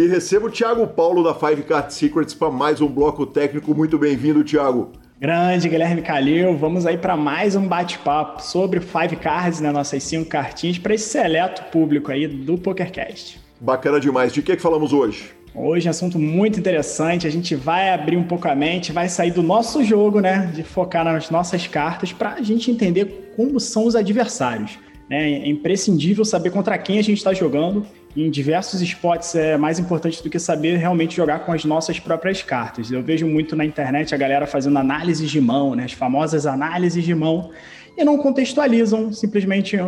E recebo o Thiago Paulo da Five Card Secrets para mais um bloco técnico. Muito bem-vindo, Thiago. Grande Guilherme Calil, vamos aí para mais um bate-papo sobre Five Cards, né, nossas cinco cartinhas, para esse seleto público aí do PokerCast. Bacana demais. De que, que falamos hoje? Hoje é um assunto muito interessante. A gente vai abrir um pouco a mente, vai sair do nosso jogo, né, de focar nas nossas cartas, para a gente entender como são os adversários. Né? É imprescindível saber contra quem a gente está jogando em diversos esportes é mais importante do que saber realmente jogar com as nossas próprias cartas. Eu vejo muito na internet a galera fazendo análises de mão, né, as famosas análises de mão, e não contextualizam, simplesmente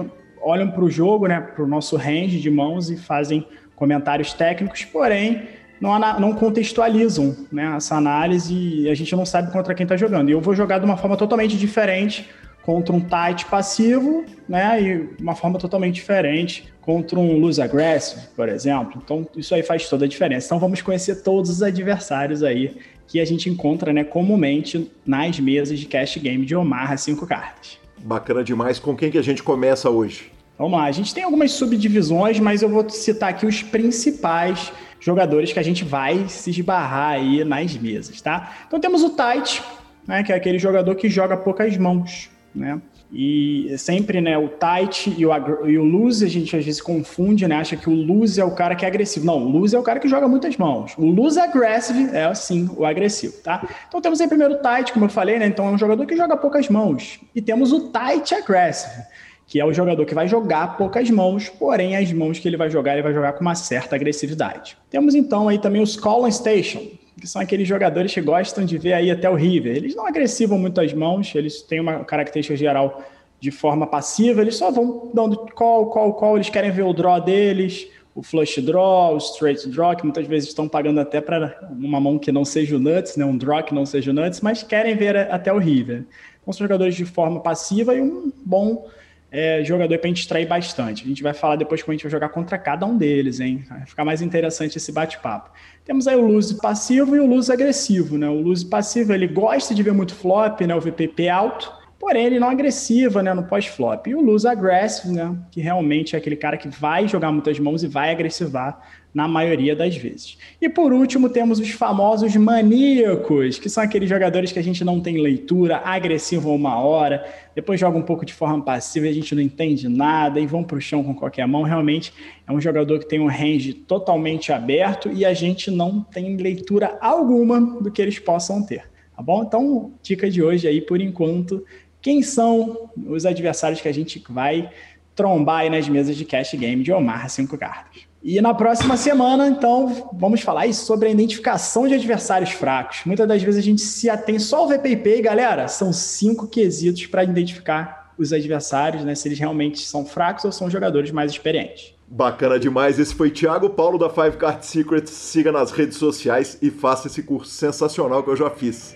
olham para o jogo, né, para o nosso range de mãos e fazem comentários técnicos, porém não, não contextualizam né, essa análise e a gente não sabe contra quem está jogando. E eu vou jogar de uma forma totalmente diferente contra um tight passivo, né, e uma forma totalmente diferente contra um lose aggressive, por exemplo. Então, isso aí faz toda a diferença. Então, vamos conhecer todos os adversários aí que a gente encontra, né, comumente nas mesas de cash game de Omaha 5 cartas. Bacana demais. Com quem que a gente começa hoje? Vamos lá, a gente tem algumas subdivisões, mas eu vou citar aqui os principais jogadores que a gente vai se esbarrar aí nas mesas, tá? Então temos o Tight, né, que é aquele jogador que joga poucas mãos né? E sempre, né, o tight e o, e o loose, a gente às vezes confunde, né? Acha que o loose é o cara que é agressivo. Não, o loose é o cara que joga muitas mãos. O loose aggressive é, assim, o agressivo, tá? Então temos aí primeiro o tight, como eu falei, né? Então é um jogador que joga poucas mãos. E temos o tight aggressive, que é o jogador que vai jogar poucas mãos, porém as mãos que ele vai jogar, ele vai jogar com uma certa agressividade. Temos então aí também os Call Station, que são aqueles jogadores que gostam de ver aí até o river. Eles não agressivam muito as mãos, eles têm uma característica geral de forma passiva, eles só vão dando call, call, call, eles querem ver o draw deles, o flush draw, o straight draw, que muitas vezes estão pagando até para uma mão que não seja o nuts, né, um draw que não seja o nuts, mas querem ver até o river. Então são jogadores de forma passiva e um bom é, jogador para a gente extrair bastante. A gente vai falar depois como a gente vai jogar contra cada um deles, hein? Vai ficar mais interessante esse bate-papo. Temos aí o lose passivo e o lose agressivo, né? O lose passivo, ele gosta de ver muito flop, né? O VPP alto, porém ele não é agressiva, né? No pós-flop. E o lose aggressive, né? Que realmente é aquele cara que vai jogar muitas mãos e vai agressivar na maioria das vezes. E por último, temos os famosos maníacos, que são aqueles jogadores que a gente não tem leitura, agressivo uma hora, depois joga um pouco de forma passiva, a gente não entende nada e vão para o chão com qualquer mão. Realmente é um jogador que tem um range totalmente aberto e a gente não tem leitura alguma do que eles possam ter. Tá bom? Então, dica de hoje aí, por enquanto, quem são os adversários que a gente vai trombar aí nas mesas de cash game de Omar 5 cartas. E na próxima semana, então, vamos falar sobre a identificação de adversários fracos. Muitas das vezes a gente se atém só ao VPP e, galera, são cinco quesitos para identificar os adversários, né? Se eles realmente são fracos ou são jogadores mais experientes. Bacana demais. Esse foi Thiago Paulo da Five Card Secrets. Siga nas redes sociais e faça esse curso sensacional que eu já fiz.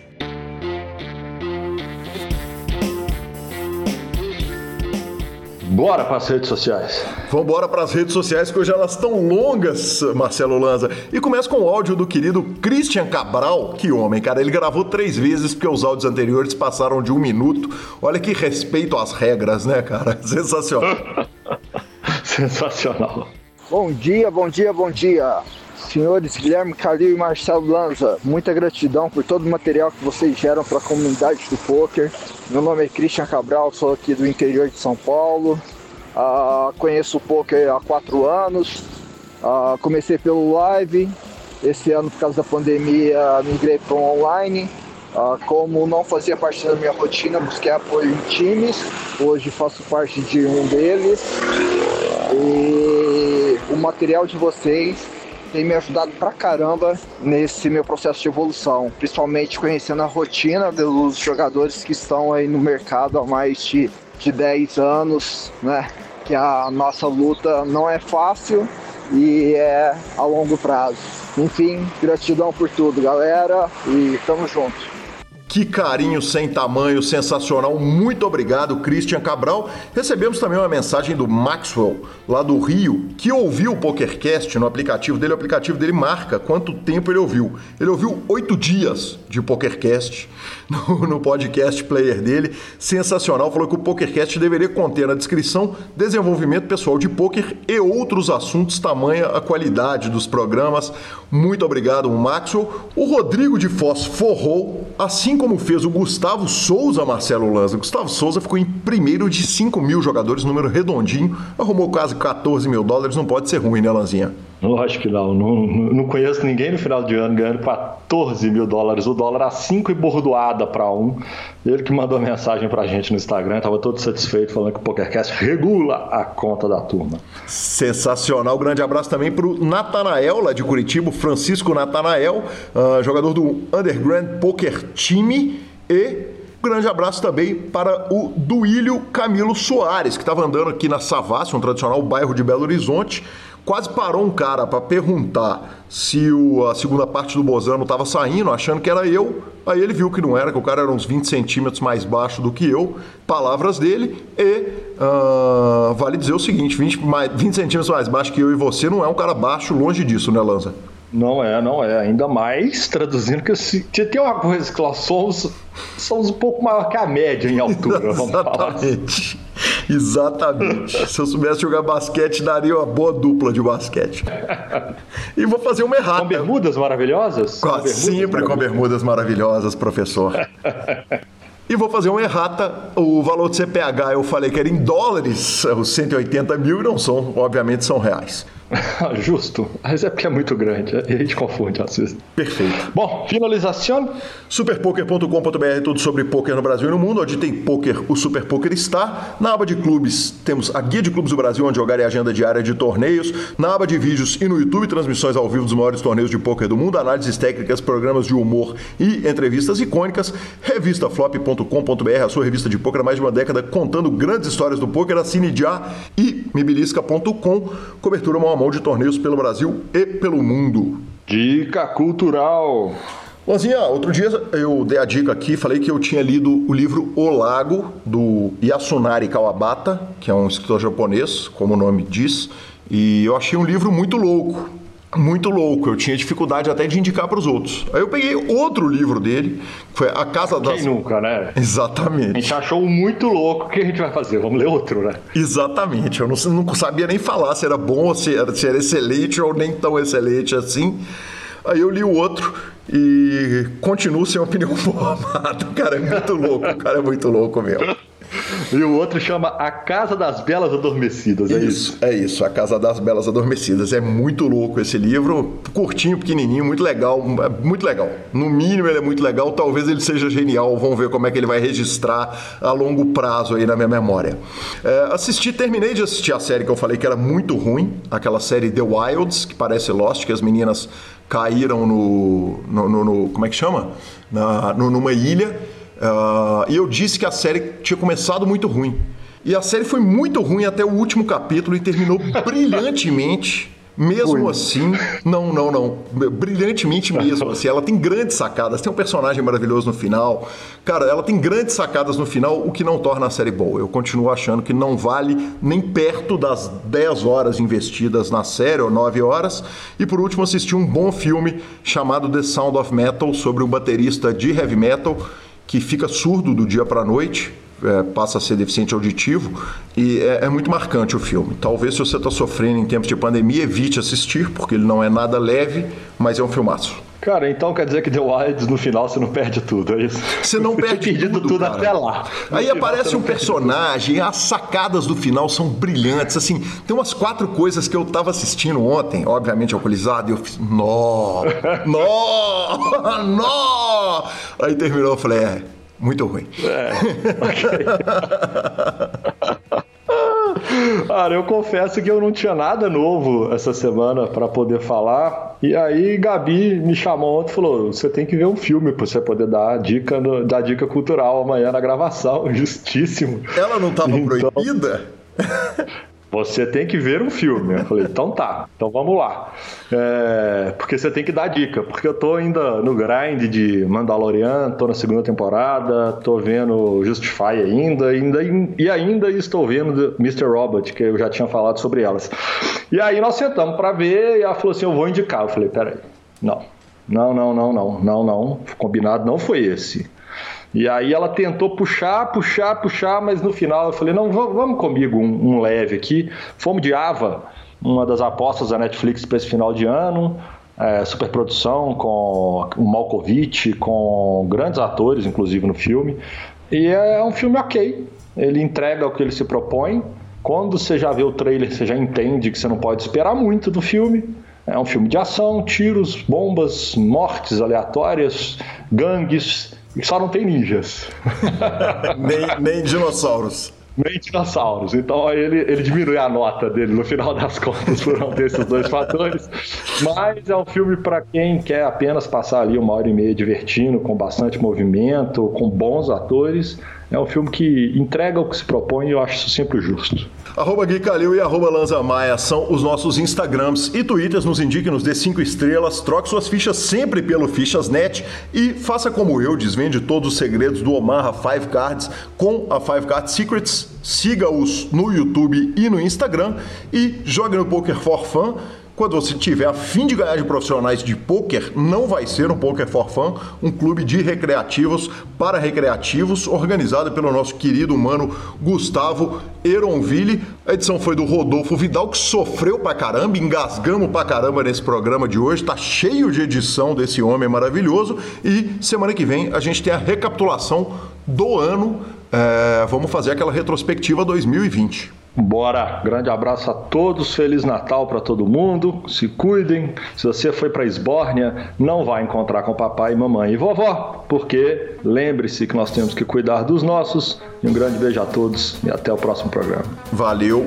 Bora para as redes sociais. Vamos embora para as redes sociais, que hoje elas estão longas, Marcelo Lanza. E começa com o áudio do querido Christian Cabral. Que homem, cara. Ele gravou três vezes, porque os áudios anteriores passaram de um minuto. Olha que respeito às regras, né, cara? Sensacional. Sensacional. Bom dia, bom dia, bom dia. Senhores Guilherme Calil e Marcelo Lanza, muita gratidão por todo o material que vocês geram para a comunidade do poker. Meu nome é Christian Cabral, sou aqui do interior de São Paulo. Uh, conheço o poker há quatro anos. Uh, comecei pelo live. Esse ano, por causa da pandemia, migrei para o online. Uh, como não fazia parte da minha rotina, busquei apoio em times. Hoje faço parte de um deles. E o material de vocês tem me ajudado pra caramba nesse meu processo de evolução, principalmente conhecendo a rotina dos jogadores que estão aí no mercado há mais de, de 10 anos, né? Que a nossa luta não é fácil e é a longo prazo. Enfim, gratidão por tudo, galera, e tamo junto. Que carinho sem tamanho, sensacional. Muito obrigado, Christian Cabral. Recebemos também uma mensagem do Maxwell, lá do Rio, que ouviu o PokerCast no aplicativo dele. O aplicativo dele marca quanto tempo ele ouviu. Ele ouviu oito dias de PokerCast no, no podcast player dele. Sensacional. Falou que o PokerCast deveria conter na descrição desenvolvimento pessoal de poker e outros assuntos, tamanha a qualidade dos programas. Muito obrigado, Maxwell. O Rodrigo de Foz forrou, assim como fez o Gustavo Souza, Marcelo Lanza. Gustavo Souza ficou em primeiro de 5 mil jogadores, número redondinho, arrumou quase 14 mil dólares, não pode ser ruim, né, Lanzinha? Lógico que não. não. Não conheço ninguém no final de ano ganhando 14 mil dólares o dólar a 5 e bordoada para um. Ele que mandou mensagem pra gente no Instagram, estava todo satisfeito, falando que o PokerCast regula a conta da turma. Sensacional. Grande abraço também pro Natanael, lá de Curitiba, Francisco Natanael, uh, jogador do Underground Poker Time e grande abraço também para o Duílio Camilo Soares, que estava andando aqui na Savassi, um tradicional bairro de Belo Horizonte, quase parou um cara para perguntar se o, a segunda parte do Bozano estava saindo, achando que era eu. Aí ele viu que não era, que o cara era uns 20 centímetros mais baixo do que eu. Palavras dele. E uh, vale dizer o seguinte: 20, mais, 20 centímetros mais baixo que eu e você não é um cara baixo, longe disso, né, Lanza? Não é, não é. Ainda mais traduzindo que se, tem uma coisa que nós somos, somos um pouco maior que a média em altura, vamos falar. Exatamente. Exatamente. Se eu soubesse jogar basquete, daria uma boa dupla de basquete. E vou fazer uma errata. Com bermudas maravilhosas? Com, com bermudas sempre com bermudas maravilhosas, professor. E vou fazer uma errata. O valor do CPH eu falei que era em dólares, os 180 mil, e não são, obviamente, são reais. Justo. Mas é porque é muito grande. A gente confunde às vezes. Perfeito. Bom, finalização. Superpoker.com.br, tudo sobre poker no Brasil e no mundo. Onde tem poker, o Super Poker está. Na aba de clubes, temos a guia de clubes do Brasil, onde jogar e agenda diária de torneios. Na aba de vídeos e no YouTube, transmissões ao vivo dos maiores torneios de poker do mundo, análises técnicas, programas de humor e entrevistas icônicas. Revistaflop.com.br, a sua revista de poker há mais de uma década, contando grandes histórias do poker. Assine já e mibilisca.com, cobertura mão mão de torneios pelo Brasil e pelo mundo. Dica cultural. Lanzinha, outro dia eu dei a dica aqui, falei que eu tinha lido o livro O Lago, do Yasunari Kawabata, que é um escritor japonês, como o nome diz, e eu achei um livro muito louco muito louco. Eu tinha dificuldade até de indicar para os outros. Aí eu peguei outro livro dele, que foi A Casa das. Quem nunca, né? Exatamente. A gente achou muito louco. O que a gente vai fazer? Vamos ler outro, né? Exatamente. Eu não, não sabia nem falar se era bom, se era, se era excelente ou nem tão excelente assim. Aí eu li o outro e continuo sem opinião formada. O cara é muito louco, o cara é muito louco mesmo. E o outro chama A Casa das Belas Adormecidas, é isso? Isso, é isso, A Casa das Belas Adormecidas. É muito louco esse livro, curtinho, pequenininho, muito legal, é muito legal. No mínimo ele é muito legal, talvez ele seja genial, vamos ver como é que ele vai registrar a longo prazo aí na minha memória. É, assisti, terminei de assistir a série que eu falei que era muito ruim, aquela série The Wilds, que parece Lost, que as meninas caíram no, no, no, no como é que chama? Na, no, numa ilha Uh, e eu disse que a série tinha começado muito ruim. E a série foi muito ruim até o último capítulo e terminou brilhantemente. Mesmo assim, não, não, não. Brilhantemente mesmo. Assim, ela tem grandes sacadas. Tem um personagem maravilhoso no final. Cara, ela tem grandes sacadas no final, o que não torna a série boa. Eu continuo achando que não vale nem perto das 10 horas investidas na série, ou 9 horas. E por último, assisti um bom filme chamado The Sound of Metal, sobre um baterista de heavy metal que fica surdo do dia para a noite, é, passa a ser deficiente auditivo e é, é muito marcante o filme. Talvez se você está sofrendo em tempos de pandemia, evite assistir, porque ele não é nada leve, mas é um filmaço. Cara, então quer dizer que The Wilds no final você não perde tudo, é isso? Você não perde perdido tudo, tudo até lá. No Aí aparece um personagem, as sacadas do final são brilhantes, assim, tem umas quatro coisas que eu tava assistindo ontem, obviamente alcoolizado, e eu fiz, nó, nó, nó. Aí terminou, eu falei, é, muito ruim. É, ok. Cara, eu confesso que eu não tinha nada novo essa semana para poder falar. E aí Gabi me chamou ontem e falou: você tem que ver um filme para você poder dar dica, no, dar dica cultural amanhã na gravação. Justíssimo. Ela não estava então... proibida? Você tem que ver um filme. Eu falei, então tá, então vamos lá. É, porque você tem que dar dica, porque eu tô ainda no grind de Mandalorian, tô na segunda temporada, tô vendo Justify ainda, ainda e ainda estou vendo Mr. Robot, que eu já tinha falado sobre elas. E aí nós sentamos para ver e ela falou assim: eu vou indicar. Eu falei, peraí, não, não, não, não, não, não, não, combinado não foi esse. E aí ela tentou puxar, puxar, puxar, mas no final eu falei, não, vamos comigo um, um leve aqui. Fomos de Ava, uma das apostas da Netflix para esse final de ano. É, superprodução com o Malkovich, com grandes atores, inclusive, no filme. E é um filme ok. Ele entrega o que ele se propõe. Quando você já vê o trailer, você já entende que você não pode esperar muito do filme. É um filme de ação, tiros, bombas, mortes aleatórias, gangues, só não tem ninjas. nem, nem dinossauros. Nem dinossauros. Então ele, ele diminui a nota dele no final das contas por não ter esses dois fatores. Mas é um filme para quem quer apenas passar ali uma hora e meia divertindo, com bastante movimento, com bons atores. É um filme que entrega o que se propõe e eu acho isso sempre justo. Arroba Gui Calil e arroba Lanza Maia são os nossos Instagrams e Twitters. Nos indique, nos dê cinco estrelas, troque suas fichas sempre pelo Fichas.net e faça como eu, desvende todos os segredos do Omaha Five Cards com a Five Cards Secrets. Siga-os no YouTube e no Instagram e jogue no Poker for Fun quando você tiver a fim de ganhar de profissionais de poker, não vai ser um Poker for Fun, um clube de recreativos para recreativos, organizado pelo nosso querido humano Gustavo Eronville. A edição foi do Rodolfo Vidal, que sofreu pra caramba, engasgamos pra caramba nesse programa de hoje, tá cheio de edição desse homem maravilhoso. E semana que vem a gente tem a recapitulação do ano. É, vamos fazer aquela retrospectiva 2020. Bora! Grande abraço a todos, Feliz Natal para todo mundo, se cuidem. Se você foi para Esbórnia, não vai encontrar com papai, mamãe e vovó, porque lembre-se que nós temos que cuidar dos nossos. E um grande beijo a todos e até o próximo programa. Valeu!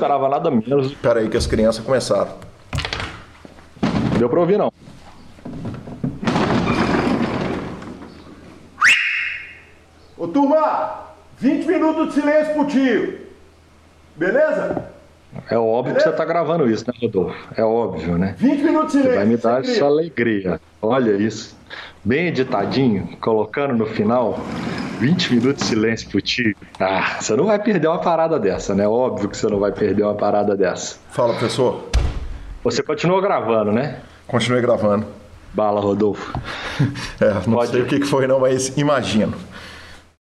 Esperava nada menos. Pera aí que as crianças começaram. Deu pra ouvir, não. Ô turma, 20 minutos de silêncio pro tio. Beleza? É óbvio que você tá gravando isso, né, Rodolfo? É óbvio, né? 20 minutos de Você silêncio. vai me dar essa alegria. Olha isso. Bem editadinho, colocando no final 20 minutos de silêncio pro tio. Ah, você não vai perder uma parada dessa, né? Óbvio que você não vai perder uma parada dessa. Fala, professor. Você continua gravando, né? Continue gravando. Bala, Rodolfo. É, não Pode. sei o que foi não, mas imagino.